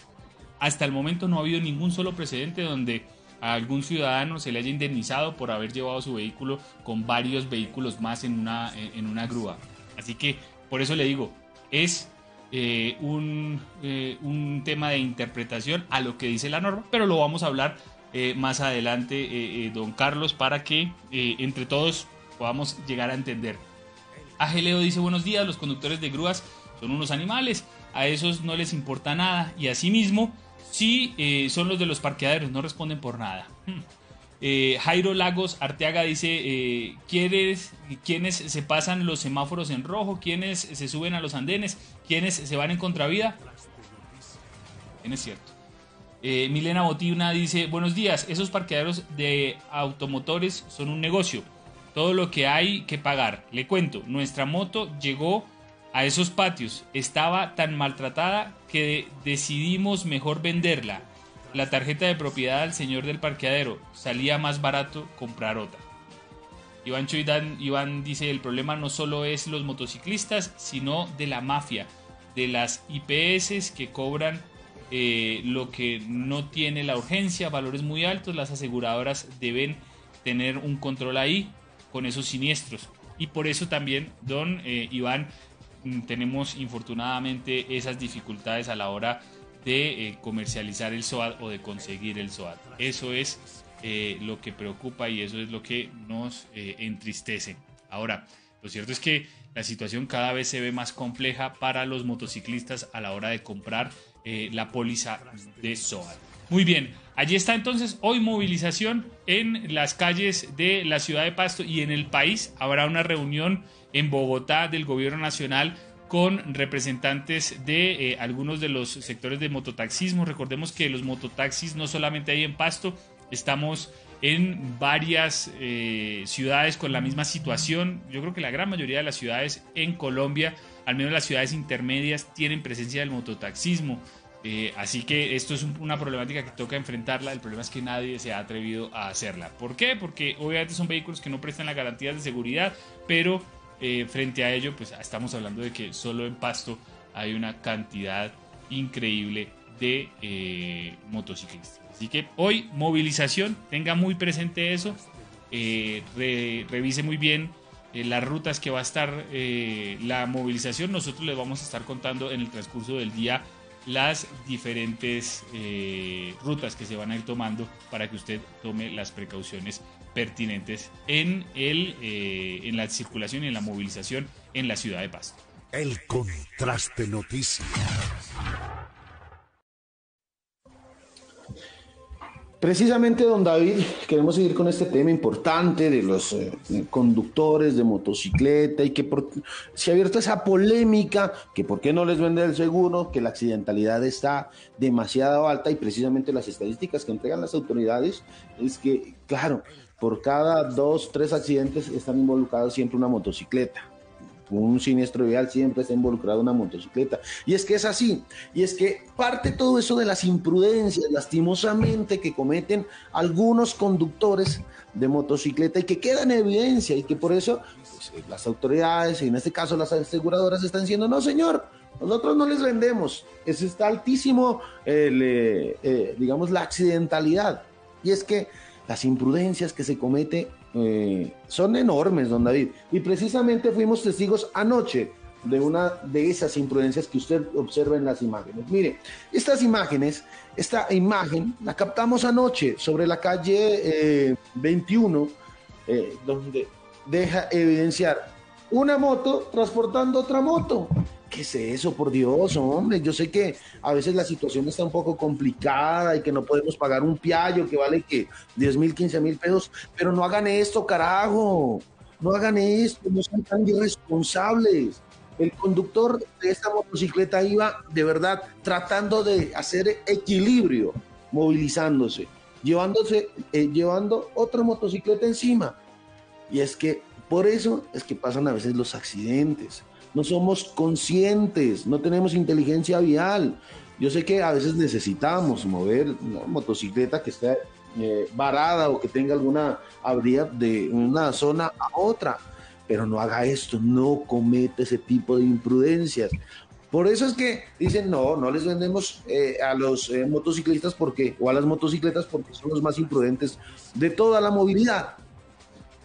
Hasta el momento no ha habido ningún solo precedente donde a algún ciudadano se le haya indemnizado por haber llevado su vehículo con varios vehículos más en una, en una grúa. Así que por eso le digo, es eh, un, eh, un, tema de interpretación a lo que dice la norma, pero lo vamos a hablar eh, más adelante, don Carlos, para que entre todos podamos llegar a entender. Ageleo dice buenos días, los conductores de grúas son unos animales, a esos no les importa nada y asimismo, si son los de los parqueaderos, no responden por nada. Hmm. Eh, Jairo Lagos Arteaga dice, eh, ¿quiénes, se pasan los semáforos en rojo? ¿Quiénes se suben a los andenes? ¿Quiénes se van en contravía? Bien, es cierto. Eh, Milena Botina dice, buenos días, esos parqueaderos de automotores son un negocio. Todo lo que hay que pagar. Le cuento, nuestra moto llegó a esos patios. Estaba tan maltratada que decidimos mejor venderla la tarjeta de propiedad al señor del parqueadero. Salía más barato comprar otra. Iván Choidán, Iván dice, el problema no solo es los motociclistas, sino de la mafia, de las IPS que cobran eh, lo que no tiene la urgencia, valores muy altos, las aseguradoras deben tener un control ahí con esos siniestros. Y por eso también, don eh, Iván, tenemos infortunadamente esas dificultades a la hora de eh, comercializar el SOAT o de conseguir el SOAT. Eso es eh, lo que preocupa y eso es lo que nos eh, entristece. Ahora, lo cierto es que la situación cada vez se ve más compleja para los motociclistas a la hora de comprar la póliza de SOAT. Muy bien, allí está entonces hoy movilización en las calles de la ciudad de Pasto y en el país. Habrá una reunión en Bogotá del gobierno nacional con representantes de eh, algunos de los sectores de mototaxismo. Recordemos que los mototaxis no solamente hay en Pasto, estamos en varias eh, ciudades con la misma situación. Yo creo que la gran mayoría de las ciudades en Colombia, al menos las ciudades intermedias, tienen presencia del mototaxismo. Eh, así que esto es una problemática que toca enfrentarla. El problema es que nadie se ha atrevido a hacerla. ¿Por qué? Porque obviamente son vehículos que no prestan las garantías de seguridad, pero eh, frente a ello, pues estamos hablando de que solo en Pasto hay una cantidad increíble de eh, motociclistas. Así que hoy movilización, tenga muy presente eso, eh, revise muy bien las rutas que va a estar la movilización. Nosotros les vamos a estar contando en el transcurso del día las diferentes rutas que se van a ir tomando para que usted tome las precauciones pertinentes en, el, eh, en la circulación y en la movilización en la ciudad de Pasto. El contraste noticias. Precisamente, don David, queremos seguir con este tema importante de los eh, conductores de motocicleta y que se ha abierto esa polémica, que por qué no les vende el seguro, que la accidentalidad está demasiado alta y precisamente las estadísticas que entregan las autoridades es que, claro, por cada dos, tres accidentes están involucrados siempre una motocicleta un siniestro vial siempre está involucrado una motocicleta. Y es que es así. Y es que parte todo eso de las imprudencias, lastimosamente, que cometen algunos conductores de motocicleta y que quedan en evidencia y que por eso pues, eh, las autoridades, y en este caso las aseguradoras, están diciendo, no señor, nosotros no les vendemos. Es está altísimo, eh, eh, digamos, la accidentalidad. Y es que las imprudencias que se cometen eh, son enormes, don David. Y precisamente fuimos testigos anoche de una de esas imprudencias que usted observa en las imágenes. Mire, estas imágenes, esta imagen la captamos anoche sobre la calle 21, eh, eh, donde deja evidenciar una moto transportando otra moto. ¿Qué es eso, por Dios, hombre? Yo sé que a veces la situación está un poco complicada y que no podemos pagar un piallo que vale que 10 mil, 15 mil pesos, pero no hagan esto, carajo. No hagan esto, no sean tan irresponsables. El conductor de esta motocicleta iba de verdad tratando de hacer equilibrio, movilizándose, llevándose, eh, llevando otra motocicleta encima. Y es que por eso es que pasan a veces los accidentes no somos conscientes, no tenemos inteligencia vial. Yo sé que a veces necesitamos mover una motocicleta que esté eh, varada o que tenga alguna habría de una zona a otra, pero no haga esto, no cometa ese tipo de imprudencias. Por eso es que dicen, no, no les vendemos eh, a los eh, motociclistas porque, o a las motocicletas porque son los más imprudentes de toda la movilidad.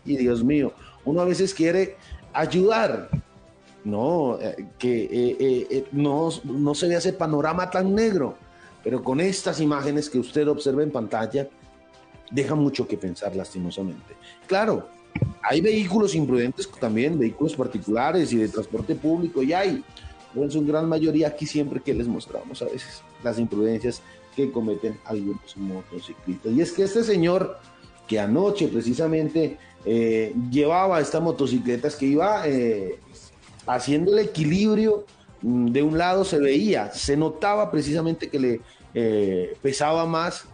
Y Dios mío, uno a veces quiere ayudar, no, eh, que eh, eh, no, no se ve ese panorama tan negro, pero con estas imágenes que usted observa en pantalla, deja mucho que pensar lastimosamente. Claro, hay vehículos imprudentes también, vehículos particulares y de transporte público, y hay, pero en su gran mayoría aquí siempre que les mostramos a veces las imprudencias que cometen algunos motociclistas. Y es que este señor que anoche precisamente llevaba esta motocicleta, es que iba haciendo el equilibrio, mm, de un lado se veía, se notaba precisamente que le eh, pesaba más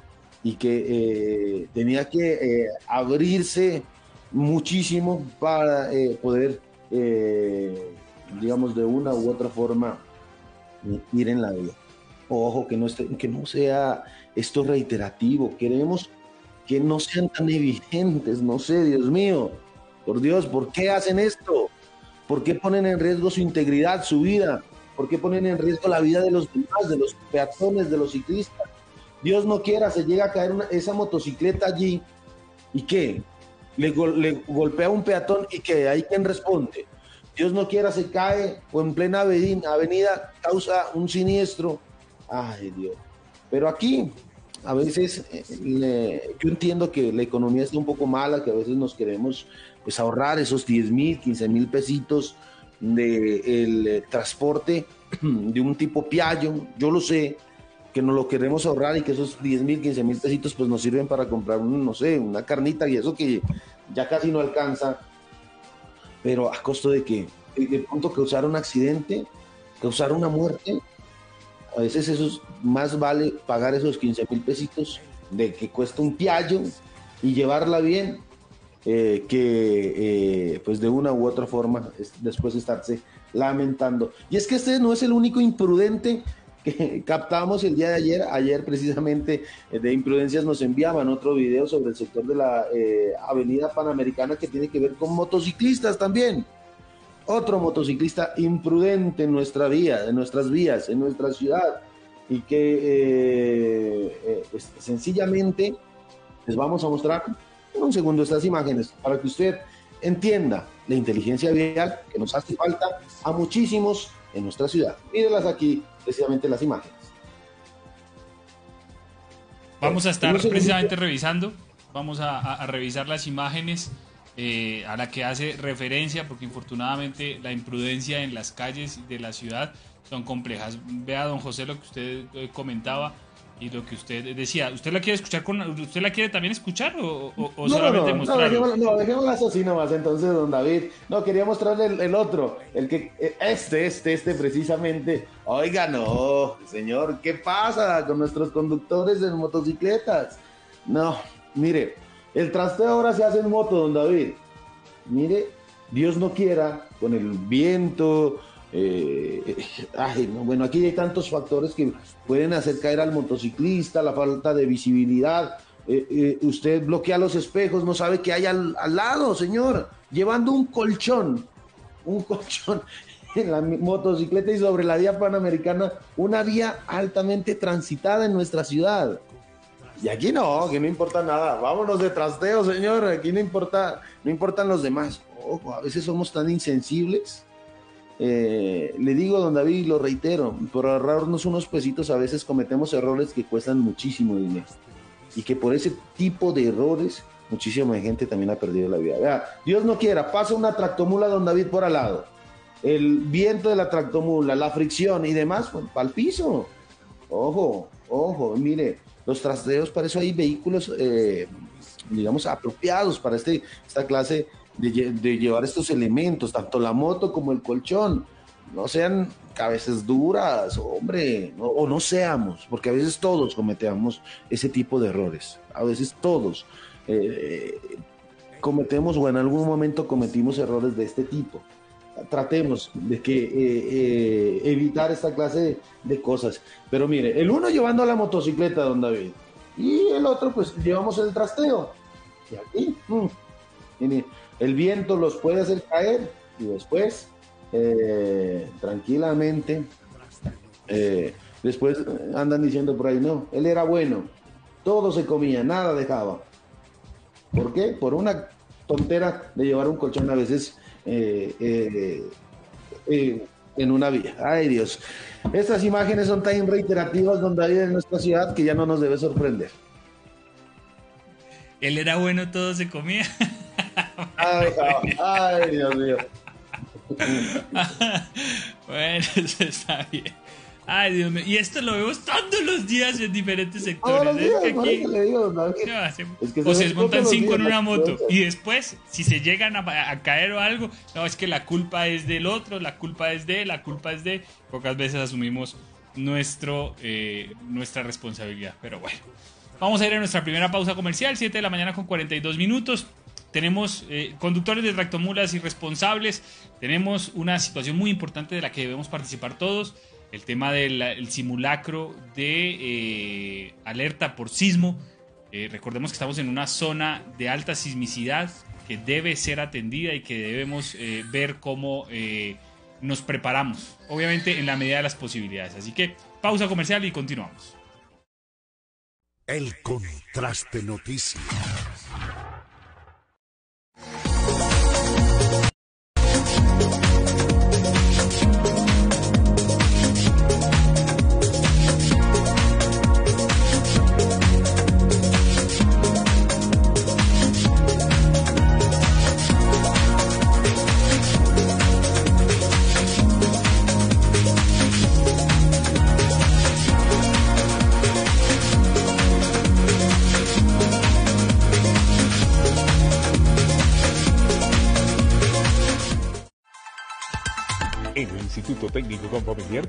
y que eh, tenía que eh, abrirse muchísimo para poder, digamos, de una u otra forma ir en la vida. Ojo, que no, esté, que no sea esto reiterativo, queremos que no sean tan evidentes, no sé, Dios mío, por Dios, ¿por qué hacen esto? ¿Por qué ponen en riesgo su integridad, su vida? ¿Por qué ponen en riesgo la vida de los demás, de los peatones, de los ciclistas? Dios no quiera, se llega a caer esa motocicleta allí y qué? Le, golpea a un peatón y que hay quien responde. Dios no quiera, se cae o en plena avenida causa un siniestro. Ay Dios. Pero aquí a veces eh, yo entiendo que la economía está un poco mala, que a veces nos queremos pues ahorrar esos 10 mil, 15 mil pesitos del de eh, transporte de un tipo piallo, yo lo sé, que no lo queremos ahorrar y que esos 10 mil, 15 mil pesitos pues nos sirven para comprar, un, no sé, una carnita y eso que ya casi no alcanza, pero a costo de que de pronto causar un accidente, causar una muerte, a veces eso más vale pagar esos 15 mil pesitos de que cuesta un piallo y llevarla bien eh, que eh, pues de una u otra forma después estarse lamentando. Y es que este no es el único imprudente que captamos el día de ayer. Ayer precisamente eh, de imprudencias nos enviaban otro video sobre el sector de la avenida panamericana que tiene que ver con motociclistas también. Otro motociclista imprudente en nuestra vía, en nuestras vías, en nuestra ciudad. Y que pues, sencillamente les vamos a mostrar un segundo estas imágenes para que usted entienda la inteligencia vial que nos hace falta a muchísimos en nuestra ciudad. Mírelas aquí, precisamente las imágenes. Vamos a estar precisamente revisando, vamos a, revisar las imágenes eh, a la que hace referencia, porque infortunadamente la imprudencia en las calles de la ciudad son complejas. Vea, don José, lo que usted eh, comentaba y lo que usted decía. ¿Usted la quiere escuchar con, usted la quiere también escuchar o, solamente no, mostrarlo? No, dejémosla, así nomás entonces, don David. No, quería mostrarle el, otro, el que, este, este, este precisamente. Oiga, no, señor, ¿qué pasa con nuestros conductores en motocicletas? No, mire, el trasteo ahora se hace en moto, don David. Mire, Dios no quiera, con el viento, eh, bueno, aquí hay tantos factores que pueden hacer caer al motociclista, la falta de visibilidad. Eh, eh, usted bloquea los espejos, no sabe qué hay al, lado, señor, llevando un colchón, un colchón en la motocicleta y sobre la vía panamericana, una vía altamente transitada en nuestra ciudad. Y aquí no, que no importa nada. Vámonos de trasteo, señor. Aquí no importa, no importan los demás. Ojo, a veces somos tan insensibles eh, le digo, don David, lo reitero, por ahorrarnos unos pesitos a veces cometemos errores que cuestan muchísimo dinero. Y que por ese tipo de errores, muchísima gente también ha perdido la vida. Vea, Dios no quiera, pasa una tractomula, don David, por al lado. El viento de la tractomula, la fricción y demás, pues, para el piso. Ojo, ojo, mire, los trasteos, para eso hay vehículos, eh, digamos, apropiados para este, esta clase de, llevar estos elementos, tanto la moto como el colchón. No sean cabezas duras, hombre, o no seamos, porque a veces todos cometemos ese tipo de errores. A veces todos eh, cometemos o en algún momento cometimos errores de este tipo. Tratemos de que eh, eh, evitar esta clase de, cosas. Pero mire, el uno llevando la motocicleta, don David, y el otro, pues llevamos el trasteo. Y aquí, mm, viento los puede hacer caer y después, eh, tranquilamente, eh, después andan diciendo por ahí, no, él era bueno, todo se comía, nada dejaba. ¿Por qué? Por una tontera de llevar un colchón a veces eh, en una vía. Ay Dios, estas imágenes son tan reiterativas donde hay en nuestra ciudad que ya no nos debe sorprender. Él era bueno, todo se comía. Ay, Dios mío. bueno, eso está bien. Ay, Dios mío. Y esto lo vemos todos los días en diferentes sectores. es que aquí... o se desmontan cinco en una moto. Y después, si se llegan a, caer o algo, no, es que la culpa es del otro, la culpa es de, la culpa es de. Pocas veces asumimos nuestro, eh, nuestra responsabilidad. Pero bueno. Vamos a ir a nuestra primera pausa comercial, 7 de la mañana con 42 minutos. Tenemos eh, conductores de tractomulas irresponsables. Tenemos una situación muy importante de la que debemos participar todos. El tema del simulacro de eh, alerta por sismo. Eh, recordemos que estamos en una zona de alta sismicidad que debe ser atendida y que debemos ver cómo nos preparamos. Obviamente en la medida de las posibilidades. Así que pausa comercial y continuamos. El contraste noticias.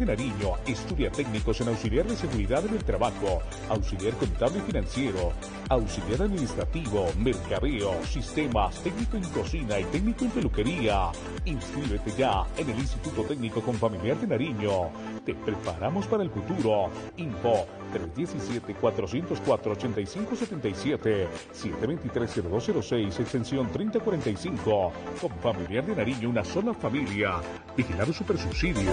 Nariño. Estudia técnicos en auxiliar de seguridad en el trabajo, auxiliar contable y financiero, auxiliar administrativo, mercadeo, sistemas, técnico en cocina y técnico en peluquería. Inscríbete ya en el Instituto Técnico con Familiar de Nariño. Te preparamos para el futuro. Info 317-404-8577, 723-0206, extensión 3045. Con Familiar de Nariño, una sola familia. Vigilado Super Subsidio.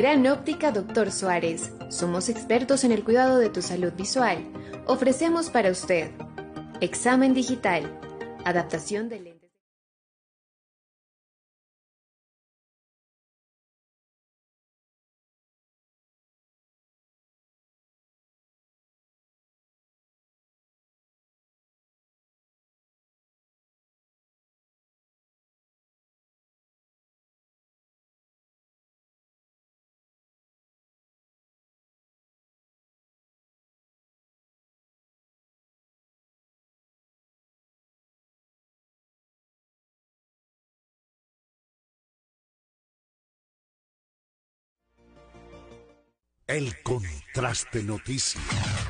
Gran Óptica Doctor Suárez. Somos expertos en el cuidado de tu salud visual. Ofrecemos para usted examen digital, adaptación de lentes. El contraste noticias.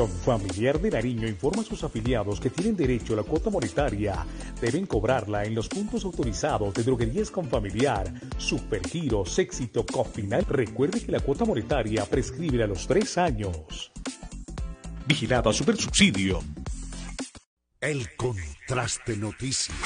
Confamiliar de Nariño informa a sus afiliados que tienen derecho a la cuota monetaria. Deben cobrarla en los puntos autorizados de droguerías Confamiliar, Supergiros, Éxito, Cofinal. Recuerde que la cuota monetaria prescribe a los tres años. Vigilado a Supersubsidio. El contraste noticias.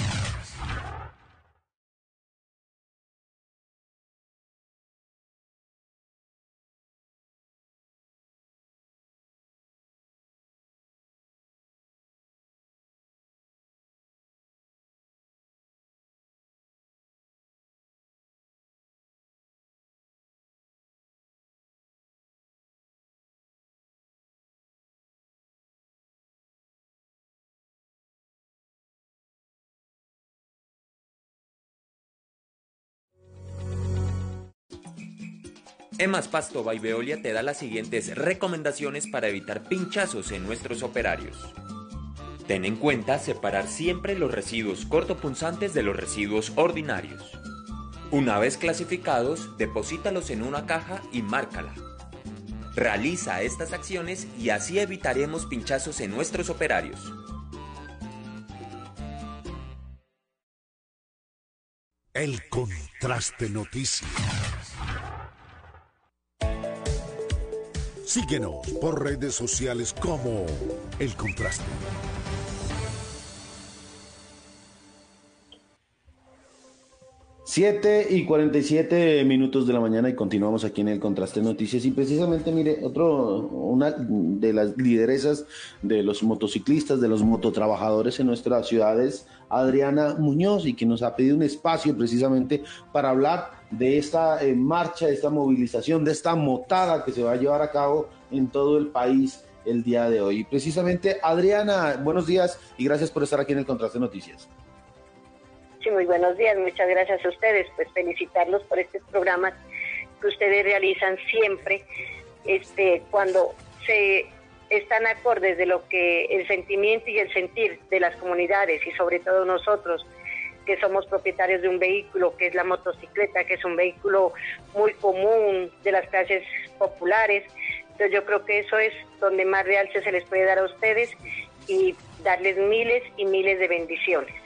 Emas Pasto by Veolia te da las siguientes recomendaciones para evitar pinchazos en nuestros operarios. Ten en cuenta separar siempre los residuos cortopunzantes de los residuos ordinarios. Una vez clasificados, deposítalos en una caja y márcala. Realiza estas acciones y así evitaremos pinchazos en nuestros operarios. El contraste noticias. Síguenos por redes sociales como El Contraste. Siete y 47 minutos de la mañana y continuamos aquí en el Contraste Noticias y precisamente mire, otro, una de las lideresas de los motociclistas, de los mototrabajadores en nuestras ciudades, Adriana Muñoz, y que nos ha pedido un espacio precisamente para hablar de esta eh, marcha, de esta movilización, de esta motada que se va a llevar a cabo en todo el país el día de hoy. Y precisamente, Adriana, buenos días y gracias por estar aquí en el Contraste Noticias. Muy buenos días, muchas gracias a ustedes, pues felicitarlos por estos programas que ustedes realizan siempre, este, cuando se están acordes de lo que el sentimiento y el sentir de las comunidades y sobre todo nosotros que somos propietarios de un vehículo que es la motocicleta, que es un vehículo muy común de las clases populares. Entonces yo creo que eso es donde más realce se les puede dar a ustedes y darles miles y miles de bendiciones.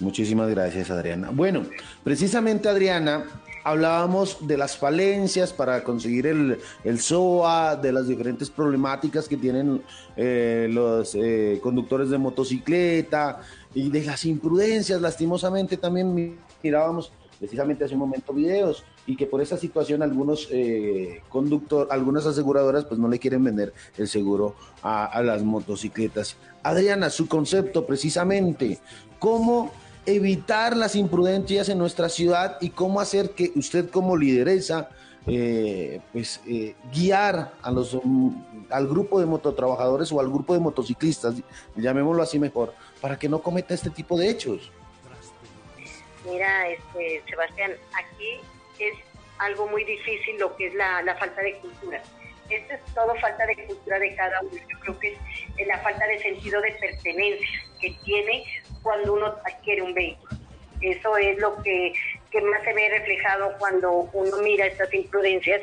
Muchísimas gracias, Adriana. Bueno, precisamente, Adriana, hablábamos de las falencias para conseguir el, el SOA, de las diferentes problemáticas que tienen eh, los eh, conductores de motocicleta y de las imprudencias, lastimosamente también mirábamos precisamente hace un momento videos y que por esa situación algunos eh, conductor, algunas aseguradoras pues no le quieren vender el seguro a, a las motocicletas. Adriana, su concepto precisamente, ¿cómo evitar las imprudencias en nuestra ciudad y cómo hacer que usted como lideresa eh, pues eh, guiar a los um, al grupo de mototrabajadores o al grupo de motociclistas, llamémoslo así mejor, para que no cometa este tipo de hechos. Mira, este, Sebastián, aquí es algo muy difícil lo que es la, la falta de cultura. Esto es todo falta de cultura de cada uno. Yo creo que es la falta de sentido de pertenencia que tiene cuando uno adquiere un vehículo. Eso es lo que, más se ve reflejado cuando uno mira estas imprudencias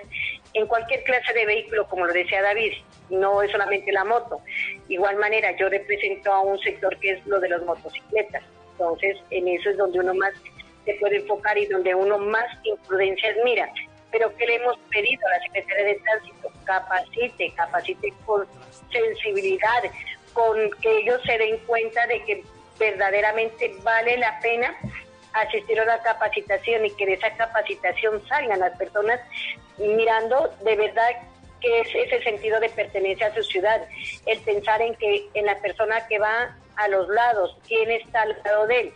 en cualquier clase de vehículo, como lo decía David, no es solamente la moto. Igual manera, yo represento a un sector que es lo de las motocicletas. Entonces, en eso es donde uno más se puede enfocar y donde uno más imprudencias mira. Pero ¿qué le hemos pedido a la Secretaría de Tránsito? Capacite, capacite con sensibilidad, con que ellos se den cuenta de que verdaderamente vale la pena asistir a la capacitación y que de esa capacitación salgan las personas mirando de verdad que es ese sentido de pertenencia a su ciudad, el pensar en que en la persona que va a los lados, quién está al lado de él,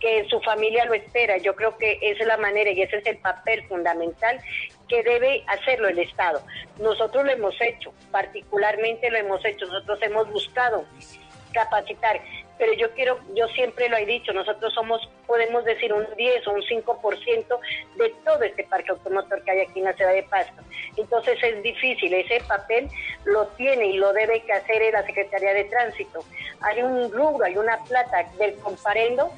que su familia lo espera. Yo creo que esa es la manera y ese es el papel fundamental que debe hacerlo el Estado. Nosotros lo hemos hecho, particularmente lo hemos hecho, nosotros hemos buscado capacitar pero yo quiero, yo siempre lo he dicho, nosotros somos, podemos decir, un 10 o un 5% de todo este parque automotor que hay aquí en la ciudad de Pasto. Entonces es difícil, ese papel lo tiene y lo debe que hacer la Secretaría de Tránsito. Hay un rubro, hay una plata del comparendo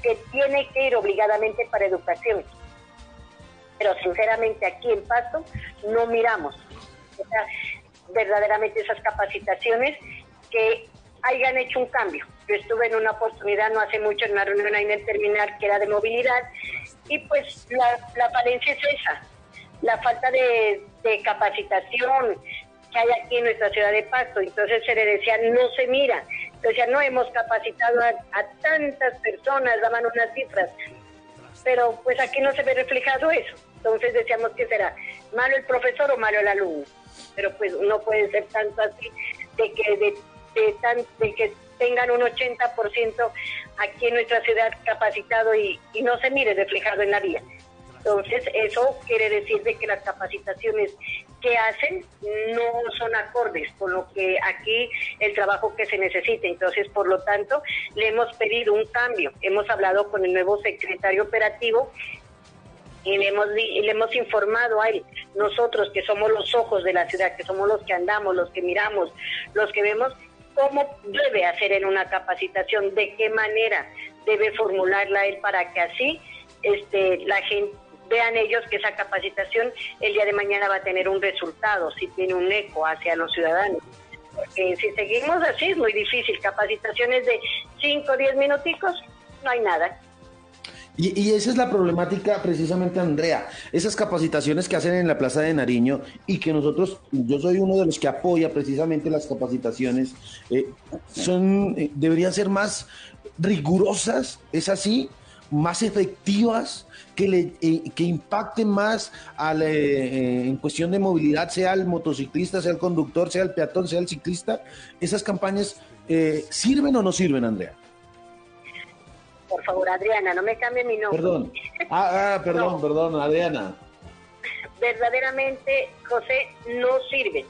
que tiene que ir obligadamente para educación. Pero sinceramente aquí en Pasto no miramos verdaderamente esas capacitaciones que hayan hecho un cambio. Yo estuve en una oportunidad no hace mucho en una reunión ahí en el terminal que era de movilidad y pues la, la falencia es esa, la falta de, capacitación que hay aquí en nuestra ciudad de Pasto. Entonces se le decía, no se mira. Entonces no hemos capacitado a, tantas personas, daban unas cifras, pero pues aquí no se ve reflejado eso. Entonces decíamos que será malo el profesor o malo el alumno. Pero pues no puede ser tanto así de que de, tan, de que tengan un 80% aquí en nuestra ciudad capacitado y, no se mire reflejado en la vía. Entonces, eso quiere decir de que las capacitaciones que hacen no son acordes con lo que aquí el trabajo que se necesita. Entonces, por lo tanto, le hemos pedido un cambio. Hemos hablado con el nuevo secretario operativo y le hemos, le hemos informado a él, nosotros que somos los ojos de la ciudad, que somos los que andamos, los que miramos, los que vemos, cómo debe hacer en una capacitación, de qué manera debe formularla él para que así este, la gente vean ellos que esa capacitación el día de mañana va a tener un resultado, si tiene un eco hacia los ciudadanos. Porque si seguimos así es muy difícil. Capacitaciones de 5 o 10 minuticos, no hay nada. Y, esa es la problemática precisamente, Andrea. Esas capacitaciones que hacen en la Plaza de Nariño y que nosotros, yo soy uno de los que apoya precisamente las capacitaciones, eh, son, eh, deberían ser más rigurosas, ¿es así? Más efectivas, que, le, eh, que impacten más al, en cuestión de movilidad, sea el motociclista, sea el conductor, sea el peatón, sea el ciclista. ¿Esas campañas sirven o no sirven, Andrea? Por favor, Adriana, no me cambie mi nombre. Perdón. Ah, ah perdón, perdón, Adriana. Verdaderamente, José, no sirven.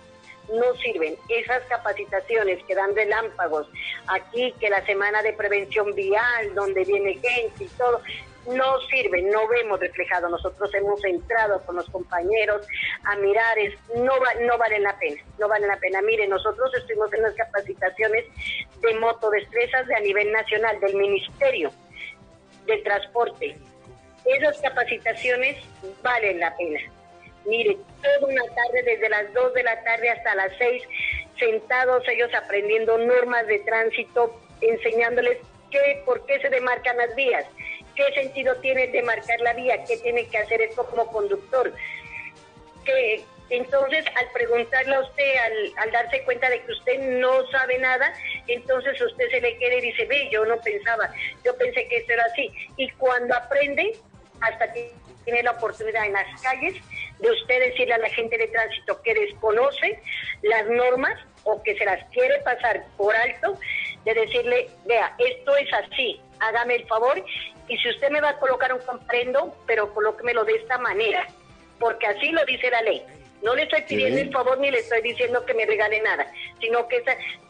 No sirven. Esas capacitaciones que dan relámpagos, aquí que la semana de prevención vial, donde viene gente y todo, no sirven, no vemos reflejado. Nosotros hemos entrado con los compañeros a mirar, es, no, no valen la pena, no valen la pena. Mire, nosotros estuvimos en las capacitaciones de motodestrezas de a nivel nacional del Ministerio de transporte. Esas capacitaciones valen la pena. Mire, toda una tarde, desde las 2 de la tarde hasta las 6, sentados ellos aprendiendo normas de tránsito, enseñándoles qué, por qué se demarcan las vías, qué sentido tiene demarcar la vía, qué tiene que hacer esto como conductor, qué, entonces, al preguntarle a usted, al, darse cuenta de que usted no sabe nada, entonces usted se le queda y dice, ve, yo no pensaba, yo pensé que esto era así. Y cuando aprende, hasta tiene la oportunidad en las calles de usted decirle a la gente de tránsito que desconoce las normas o que se las quiere pasar por alto, de decirle, vea, esto es así, hágame el favor y si usted me va a colocar un comprendo, pero colóquemelo de esta manera, porque así lo dice la ley. No le estoy pidiendo el favor ni le estoy diciendo que me regale nada, sino que...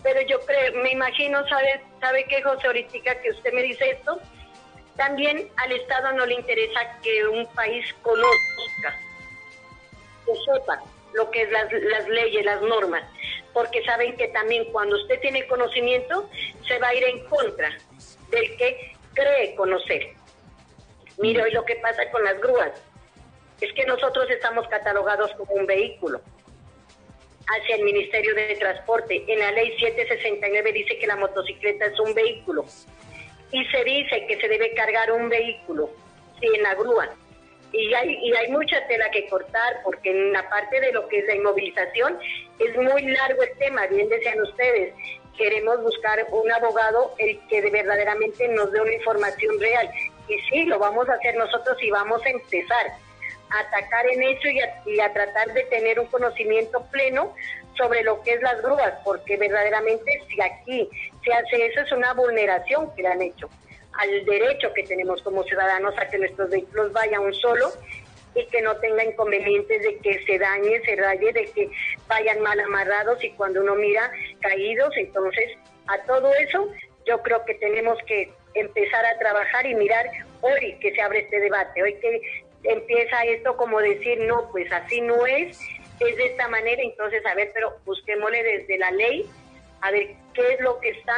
Pero yo creo, me imagino, ¿sabe, sabe qué, José, ahorita que usted me dice esto? También al Estado no le interesa que un país conozca, que sepa lo que es las, las leyes, las normas, porque saben que también cuando usted tiene conocimiento, se va a ir en contra del que cree conocer. Mire hoy lo que pasa con las grúas. Es que nosotros estamos catalogados como un vehículo hacia el Ministerio de Transporte. En la ley 769 dice que la motocicleta es un vehículo y se dice que se debe cargar un vehículo, sí, en la grúa. Y hay, y hay mucha tela que cortar porque en la parte de lo que es la inmovilización es muy largo el tema, bien decían ustedes queremos buscar un abogado el que verdaderamente nos dé una información real. Y sí, lo vamos a hacer nosotros y vamos a empezar a atacar en eso y a, tratar de tener un conocimiento pleno sobre lo que es las grúas, porque verdaderamente si aquí se hace eso es una vulneración que le han hecho al derecho que tenemos como ciudadanos a que nuestros vehículos vayan un solo y que no tenga inconvenientes de que se dañe, se raye, de que vayan mal amarrados y cuando uno mira caídos. Entonces, a todo eso yo creo que tenemos que empezar a trabajar y mirar hoy que se abre este debate, hoy que empieza esto como decir, no, pues así no es, es de esta manera, entonces, a ver, pero busquémosle desde la ley, a ver qué es lo que está,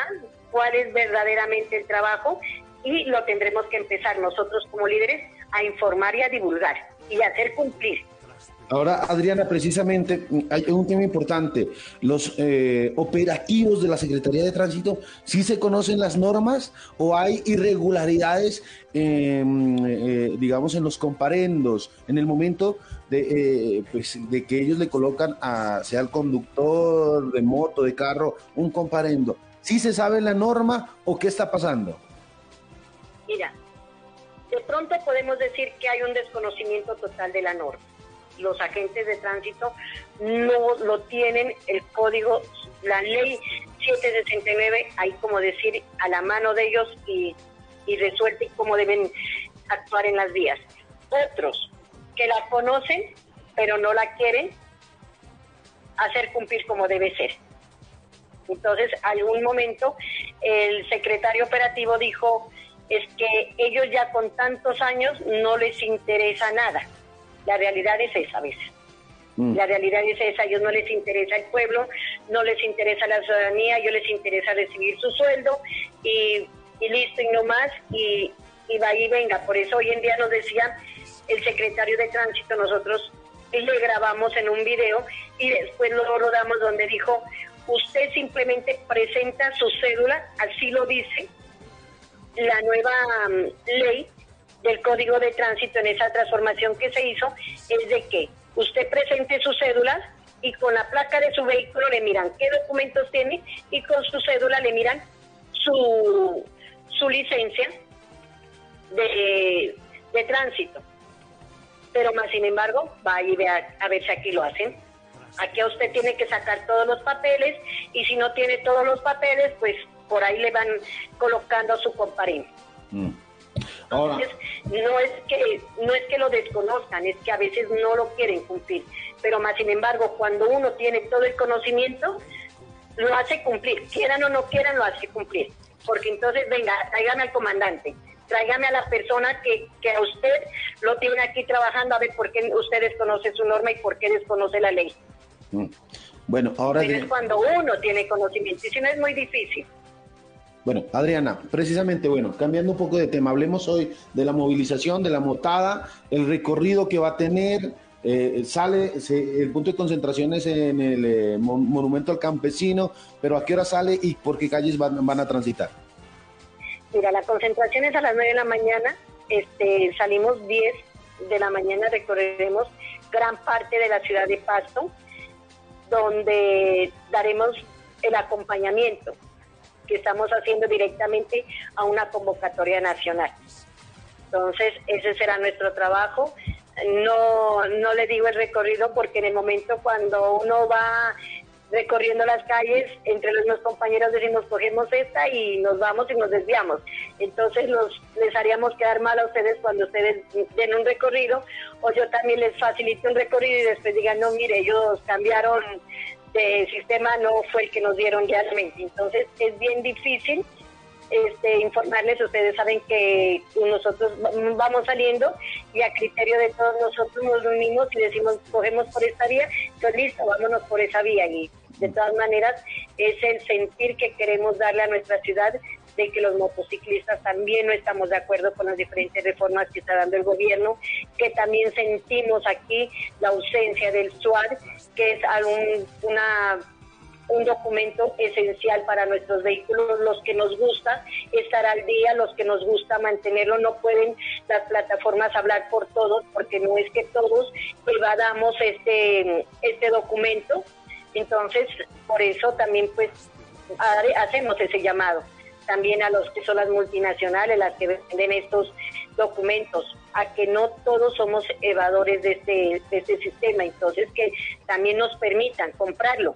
cuál es verdaderamente el trabajo y lo tendremos que empezar nosotros como líderes a informar y a divulgar y hacer cumplir. Ahora, Adriana, precisamente hay un tema importante. Los eh, operativos de la Secretaría de Tránsito, ¿sí se conocen las normas o hay irregularidades, em, eh, digamos, en los comparendos, en el momento de, eh, pues, de que ellos le colocan a, sea el conductor de moto, de carro, un comparendo? ¿Sí se sabe la norma o qué está pasando? Mira, de pronto podemos decir que hay un desconocimiento total de la norma. Los agentes de tránsito no lo tienen, el código, la ley 769, hay como decir a la mano de ellos y, y resuelve cómo deben actuar en las vías. Otros que la conocen, pero no la quieren hacer cumplir como debe ser. Entonces, algún momento, el secretario operativo dijo, es que ellos ya con tantos años no les interesa nada. La realidad es esa a veces. Mm. La realidad es esa, a ellos no les interesa el pueblo, no les interesa la ciudadanía, a ellos les interesa recibir su sueldo y, listo y no más, y, y va y venga. Por eso hoy en día nos decía el secretario de tránsito, nosotros le grabamos en un video y después lo rodamos donde dijo, usted simplemente presenta su cédula, así lo dice, la nueva mm, ley del Código de Tránsito en esa transformación que se hizo es de que usted presente sus cédulas y con la placa de su vehículo le miran qué documentos tiene y con su cédula le miran su, su licencia de, de tránsito. Pero más sin embargo, va y ve a ver si aquí lo hacen. Aquí usted tiene que sacar todos los papeles y si no tiene todos los papeles, pues por ahí le van colocando a su comparín. Mm. Entonces, no es que no es que lo desconozcan, es que a veces no lo quieren cumplir, pero más sin embargo, cuando uno tiene todo el conocimiento, lo hace cumplir, quieran o no quieran, lo hace cumplir, porque entonces venga, tráigame al comandante, tráigame a la persona que, que a usted lo tiene aquí trabajando a ver por qué usted desconoce su norma y por qué desconoce la ley. Mm. Bueno, ahora... es cuando uno tiene conocimiento, y si no es muy difícil. Bueno, Adriana, precisamente, bueno, cambiando un poco de tema, hablemos hoy de la movilización, de la motada, el recorrido que va a tener, eh, sale, el punto de concentración es en el eh, Monumento al Campesino, pero ¿a qué hora sale y por qué calles van, van a transitar? Mira, la concentración es a las 9 de la mañana, este, salimos 10 de la mañana, recorreremos gran parte de la ciudad de Pasto, donde daremos el acompañamiento que estamos haciendo directamente a una convocatoria nacional. Entonces, ese será nuestro trabajo. No, no le digo el recorrido porque en el momento cuando uno va recorriendo las calles, entre los compañeros decimos, cogemos esta y nos vamos y nos desviamos. Entonces los, les haríamos quedar mal a ustedes cuando ustedes den un recorrido, o yo también les facilite un recorrido y después digan, no, mire, ellos cambiaron de sistema, no fue el que nos dieron realmente. Entonces es bien difícil este, informarles, ustedes saben que nosotros vamos saliendo y a criterio de todos nosotros nos reunimos y decimos, cogemos por esta vía, pues listo, vámonos por esa vía. Y de todas maneras es el sentir que queremos darle a nuestra ciudad de que los motociclistas también no estamos de acuerdo con las diferentes reformas que está dando el gobierno, que también sentimos aquí la ausencia del SUAR, que es algún, una un documento esencial para nuestros vehículos, los que nos gusta estar al día, los que nos gusta mantenerlo, no pueden las plataformas hablar por todos, porque no es que todos evadamos este, este documento, entonces por eso también pues hacemos ese llamado también a los que son las multinacionales, las que venden estos documentos, a que no todos somos evadores de este, de este sistema, entonces que también nos permitan comprarlo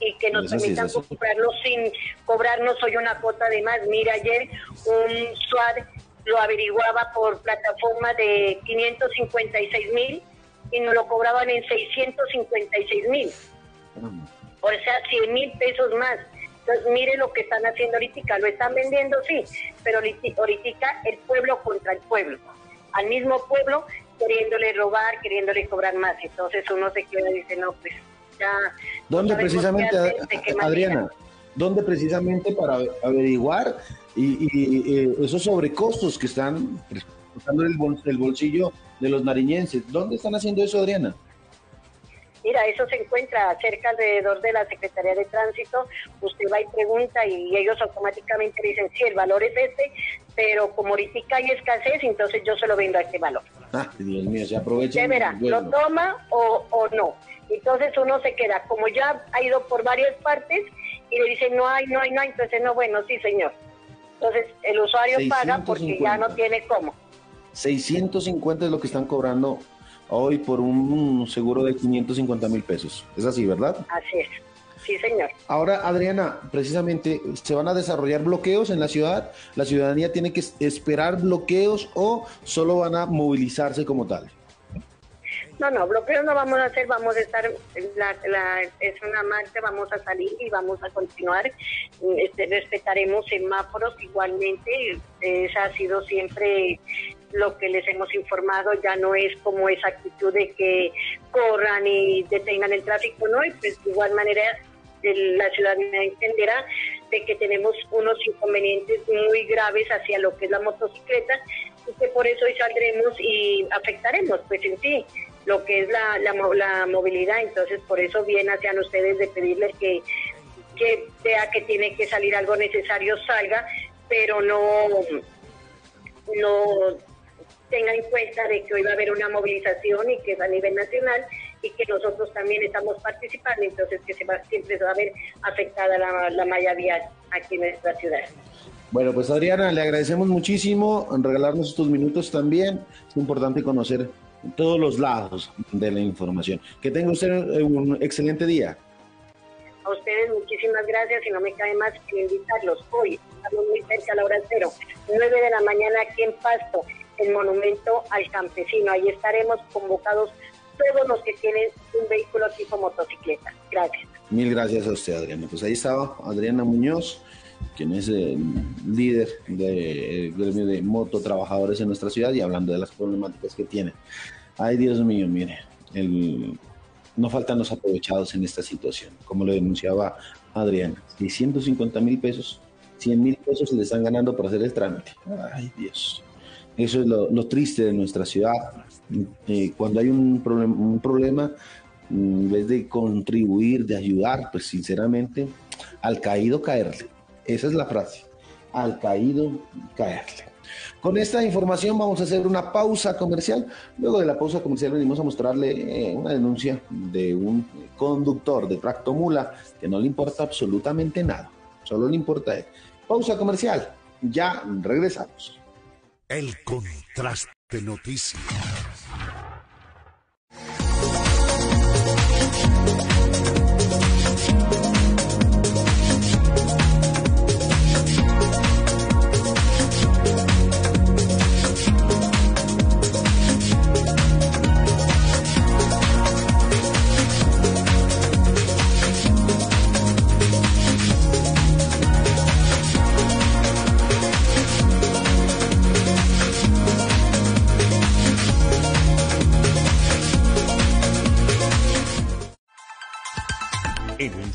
y que nos permitan comprarlo sin cobrarnos hoy una cuota de más. Mira, ayer un SWAT lo averiguaba por plataforma de 556 mil y nos lo cobraban en 656 mil. O sea, 100 mil pesos más. Entonces, mire lo que están haciendo ahorita. Lo están vendiendo, sí, pero ahorita el pueblo contra el pueblo. Al mismo pueblo queriéndole robar, queriéndole cobrar más. Entonces uno se queda y dice, no, pues ¿Dónde precisamente, Adriana? ¿Dónde precisamente para averiguar y, esos sobrecostos que están usando el, el bolsillo de los nariñenses? ¿Dónde están haciendo eso, Adriana? Mira, eso se encuentra cerca alrededor de la Secretaría de Tránsito. Usted va y pregunta y ellos automáticamente dicen, sí, el valor es este, pero como ahorita hay escasez, entonces yo se lo vendo a este valor. Ah, Dios mío, se aprovecha. verá, ¿lo toma o, o no? Entonces uno se queda, como ya ha ido por varias partes y le dicen no hay, no hay, no hay, entonces no, bueno, sí señor. Entonces el usuario paga porque ya no tiene cómo. 650 es lo que están cobrando hoy por un seguro de 550 mil pesos. Es así, ¿verdad? Así es. Sí, señor. Ahora, Adriana, precisamente, ¿se van a desarrollar bloqueos en la ciudad? ¿La ciudadanía tiene que esperar bloqueos o solo van a movilizarse como tal? No, no, bloqueos no vamos a hacer, vamos a estar, la, es una marcha, vamos a salir y vamos a continuar. Este, respetaremos semáforos igualmente, esa ha sido siempre lo que les hemos informado, ya no es como esa actitud de que corran y detengan el tráfico, ¿no? Y pues de igual manera la ciudadanía entenderá de que tenemos unos inconvenientes muy graves hacia lo que es la motocicleta y que por eso hoy saldremos y afectaremos, pues en sí lo que es la, la, movilidad. Entonces, por eso viene hacia ustedes de pedirles que, que vea que tiene que salir algo necesario, salga, pero no, no tenga en cuenta de que hoy va a haber una movilización y que es a nivel nacional y que nosotros también estamos participando, entonces que se va, siempre se va a ver afectada la, la malla vial aquí en nuestra ciudad. Bueno, pues Adriana, le agradecemos muchísimo en regalarnos estos minutos también. Es importante conocer todos los lados de la información. Que tenga usted un excelente día. A ustedes muchísimas gracias y no me cabe más que invitarlos. Hoy estamos muy cerca a la hora cero, 9 de la mañana aquí en Pasto, el monumento al campesino. Ahí estaremos convocados todos los que tienen un vehículo tipo motocicleta. Gracias. Mil gracias a usted, Adriana. Pues ahí estaba Adriana Muñoz, quien es el líder del gremio de mototrabajadores en nuestra ciudad y hablando de las problemáticas que tiene. Ay, Dios mío, mire, no faltan los aprovechados en esta situación, como lo denunciaba Adriana. 650 mil pesos, 100 mil pesos le están ganando por hacer el trámite. Ay, Dios. Eso es lo, triste de nuestra ciudad. Eh, cuando hay un, problema, un problema, en vez de contribuir, de ayudar, pues sinceramente, al caído caerle. Esa es la frase. Al caído caerle. Con esta información vamos a hacer una pausa comercial. Luego de la pausa comercial venimos a mostrarle eh, una denuncia de un conductor de tractomula que no le importa absolutamente nada. Solo le importa Pausa comercial. Ya regresamos. El Contraste Noticias.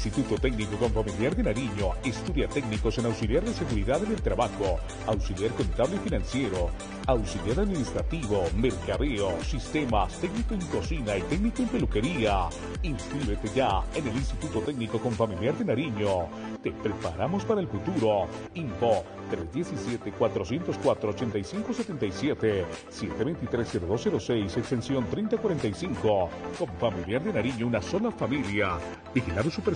Instituto Técnico Confamiliar de Nariño, estudia técnicos en auxiliar de seguridad en el trabajo, auxiliar contable y financiero, auxiliar administrativo, mercadeo, sistemas, técnico en cocina y técnico en peluquería. Inscríbete ya en el Instituto Técnico Confamiliar de Nariño. Te preparamos para el futuro. Info 317-404-8577, 723-0206, extensión 3045. Confamiliar de Nariño, una sola familia. Vigilado super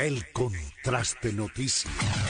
El Contraste Noticias.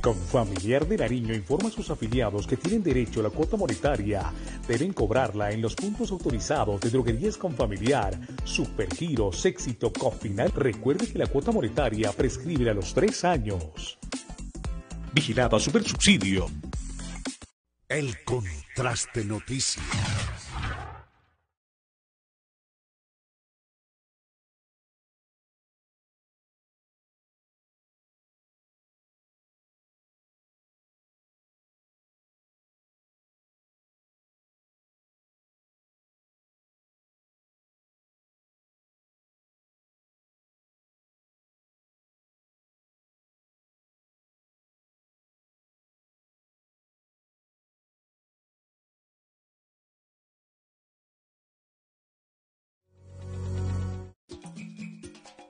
Confamiliar de Nariño informa a sus afiliados que tienen derecho a la cuota monetaria. Deben cobrarla en los puntos autorizados de droguerías Confamiliar, Supergiros, Éxito, Cofinal. Recuerde que la cuota monetaria prescribe a los tres años. Vigilado a Supersubsidio. El Contraste Noticias.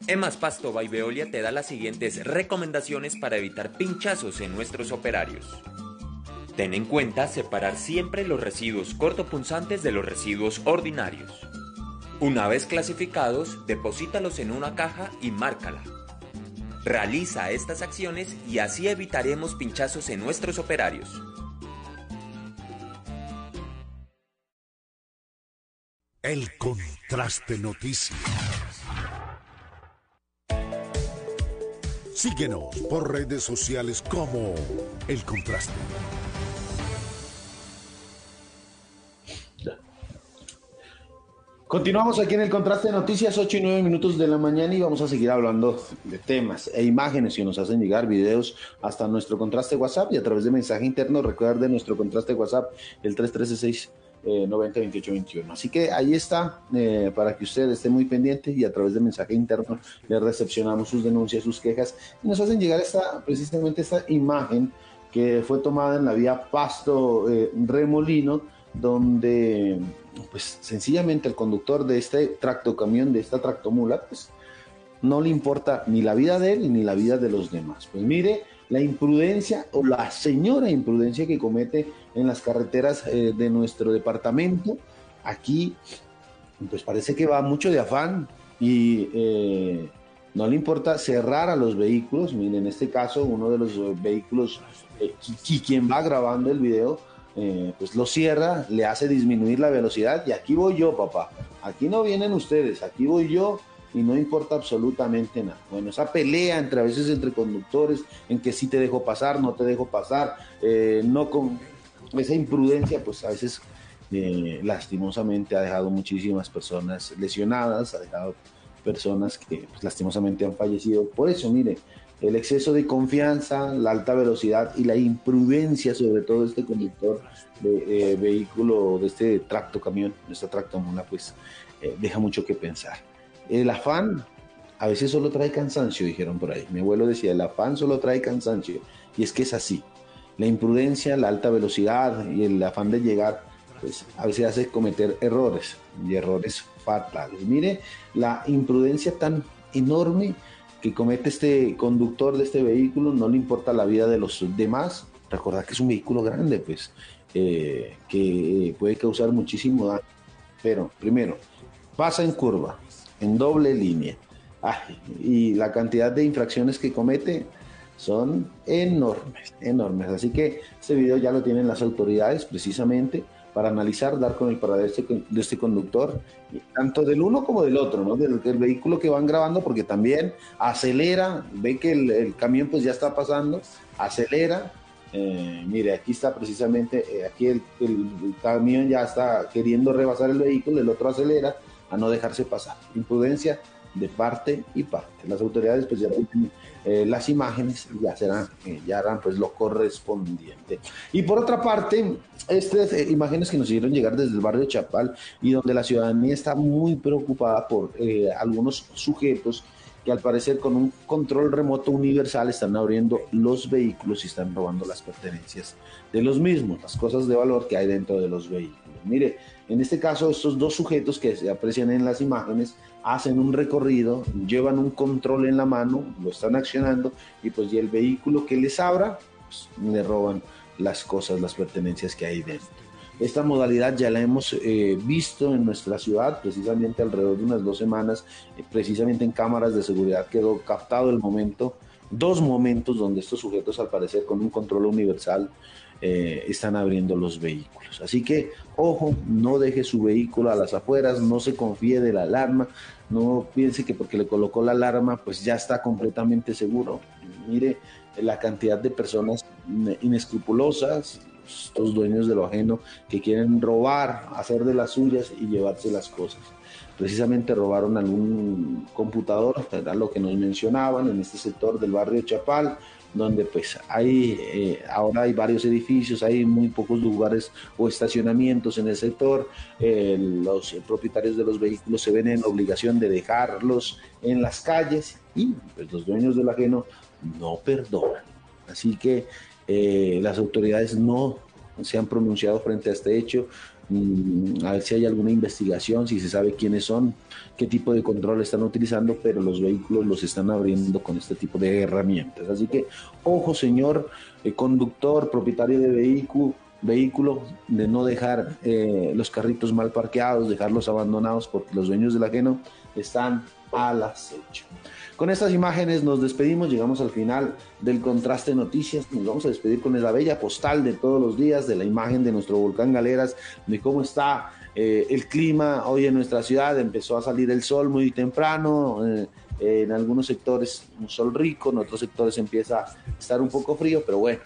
Emas Pasto by Veolia te da las siguientes recomendaciones para evitar pinchazos en nuestros operarios. Ten en cuenta separar siempre los residuos cortopunzantes de los residuos ordinarios. Una vez clasificados, deposítalos en una caja y márcala. Realiza estas acciones y así evitaremos pinchazos en nuestros operarios. El Contraste Noticias. Síguenos por redes sociales como El Contraste. Continuamos aquí en el contraste de noticias, 8 y 9 minutos de la mañana y vamos a seguir hablando de temas e imágenes que nos hacen llegar videos hasta nuestro contraste WhatsApp y a través de mensaje interno. Recuerden nuestro contraste WhatsApp, el 3366 eh, 90 28 21. Así que ahí está, eh, para que usted esté muy pendiente y a través de mensaje interno le recepcionamos sus denuncias, sus quejas y nos hacen llegar esta, precisamente esta imagen que fue tomada en la vía Pasto eh, Remolino, donde pues sencillamente el conductor de este tractocamión, de esta tractomula, pues no le importa ni la vida de él ni la vida de los demás. Pues mire la imprudencia o la señora imprudencia que comete en las carreteras eh, de nuestro departamento. Aquí, pues parece que va mucho de afán y eh, no le importa cerrar a los vehículos. Miren, en este caso, uno de los vehículos eh, y quien va grabando el video, pues lo cierra, le hace disminuir la velocidad y aquí voy yo, papá. Aquí no vienen ustedes, aquí voy yo y no importa absolutamente nada. Bueno, esa pelea entre a veces entre conductores, en que sí te dejo pasar, no te dejo pasar, no con esa imprudencia, pues a veces eh, lastimosamente ha dejado muchísimas personas lesionadas, ha dejado personas que pues, lastimosamente han fallecido. Por eso, mire, el exceso de confianza, la alta velocidad y la imprudencia, sobre todo este conductor de vehículo, de este tracto camión, de esta tractomula, pues eh, deja mucho que pensar. El afán a veces solo trae cansancio, dijeron por ahí. Mi abuelo decía, el afán solo trae cansancio. Y es que es así. La imprudencia, la alta velocidad y el afán de llegar, pues a veces hace cometer errores y errores fatales. Mire la imprudencia tan enorme que comete este conductor de este vehículo, no le importa la vida de los demás. Recordad que es un vehículo grande, pues, eh, que puede causar muchísimo daño. Pero, primero, pasa en curva, en doble línea. y la cantidad de infracciones que comete son enormes, enormes. Así que este video ya lo tienen las autoridades precisamente para analizar, dar con el paradero de este, este conductor, tanto del uno como del otro, ¿no? Del, vehículo que van grabando, porque también acelera, ve que el, camión pues ya está pasando, acelera. Eh, mire, aquí está precisamente, eh, aquí el, camión ya está queriendo rebasar el vehículo, el otro acelera a no dejarse pasar. Imprudencia de parte y parte. Las autoridades pues ya eh, las imágenes ya serán, eh, ya harán pues lo correspondiente. Y por otra parte, estas eh, imágenes que nos hicieron llegar desde el barrio Chapal y donde la ciudadanía está muy preocupada por algunos sujetos que al parecer con un control remoto universal están abriendo los vehículos y están robando las pertenencias de los mismos, las cosas de valor que hay dentro de los vehículos. Mire, en este caso estos dos sujetos que se aprecian en las imágenes hacen un recorrido, llevan un control en la mano, lo están accionando y pues y el vehículo que les abra, pues, le roban las cosas, las pertenencias que hay dentro. Esta modalidad ya la hemos eh, visto en nuestra ciudad, precisamente alrededor de unas dos semanas, eh, precisamente en cámaras de seguridad quedó captado el momento, dos momentos donde estos sujetos al parecer con un control universal eh, están abriendo los vehículos. Así que, ojo, no deje su vehículo a las afueras, no se confíe de la alarma, no piense que porque le colocó la alarma, pues ya está completamente seguro. Mire la cantidad de personas inescrupulosas, estos dueños de lo ajeno, que quieren robar, hacer de las suyas y llevarse las cosas. Precisamente robaron algún computador, era lo que nos mencionaban en este sector del barrio Chapal, donde pues hay, eh, ahora hay varios edificios, hay muy pocos lugares o estacionamientos en el sector, eh, los propietarios de los vehículos se ven en obligación de dejarlos en las calles y pues los dueños del ajeno no perdonan. Así que eh, las autoridades no se han pronunciado frente a este hecho, a ver si hay alguna investigación, si se sabe quiénes son, qué tipo de control están utilizando, pero los vehículos los están abriendo con este tipo de herramientas. Así que, ojo señor eh, conductor, propietario de vehículo, vehículo, de no dejar eh, los carritos mal parqueados, dejarlos abandonados porque los dueños del ajeno están al acecho. Con estas imágenes nos despedimos, llegamos al final del contraste noticias, nos vamos a despedir con la bella postal de todos los días, de la imagen de nuestro volcán Galeras, de cómo está eh, el clima hoy en nuestra ciudad, empezó a salir el sol muy temprano, eh, en algunos sectores un sol rico, en otros sectores empieza a estar un poco frío, pero bueno,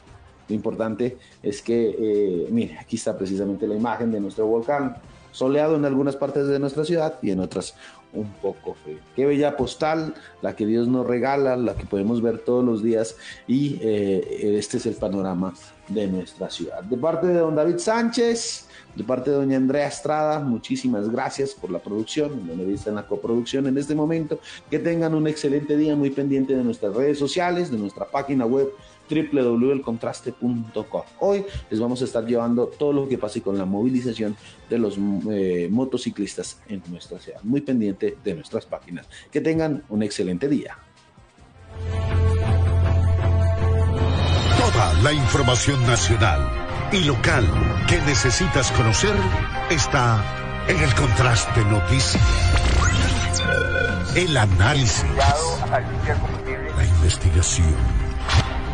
lo importante es que, eh, mire, aquí está precisamente la imagen de nuestro volcán, soleado en algunas partes de nuestra ciudad y en otras un poco frío. Qué bella postal, la que Dios nos regala, la que podemos ver todos los días y eh, este es el panorama de nuestra ciudad. De parte de don David Sánchez, de parte de doña Andrea Estrada, muchísimas gracias por la producción, donde está en la coproducción en este momento. Que tengan un excelente día, muy pendiente de nuestras redes sociales, de nuestra página web www.elcontraste.com. Hoy les vamos a estar llevando todo lo que pase con la movilización de los eh, motociclistas en nuestra ciudad. Muy pendiente de nuestras páginas. Que tengan un excelente día. Toda la información nacional y local que necesitas conocer está en el Contraste Noticias. El análisis, la investigación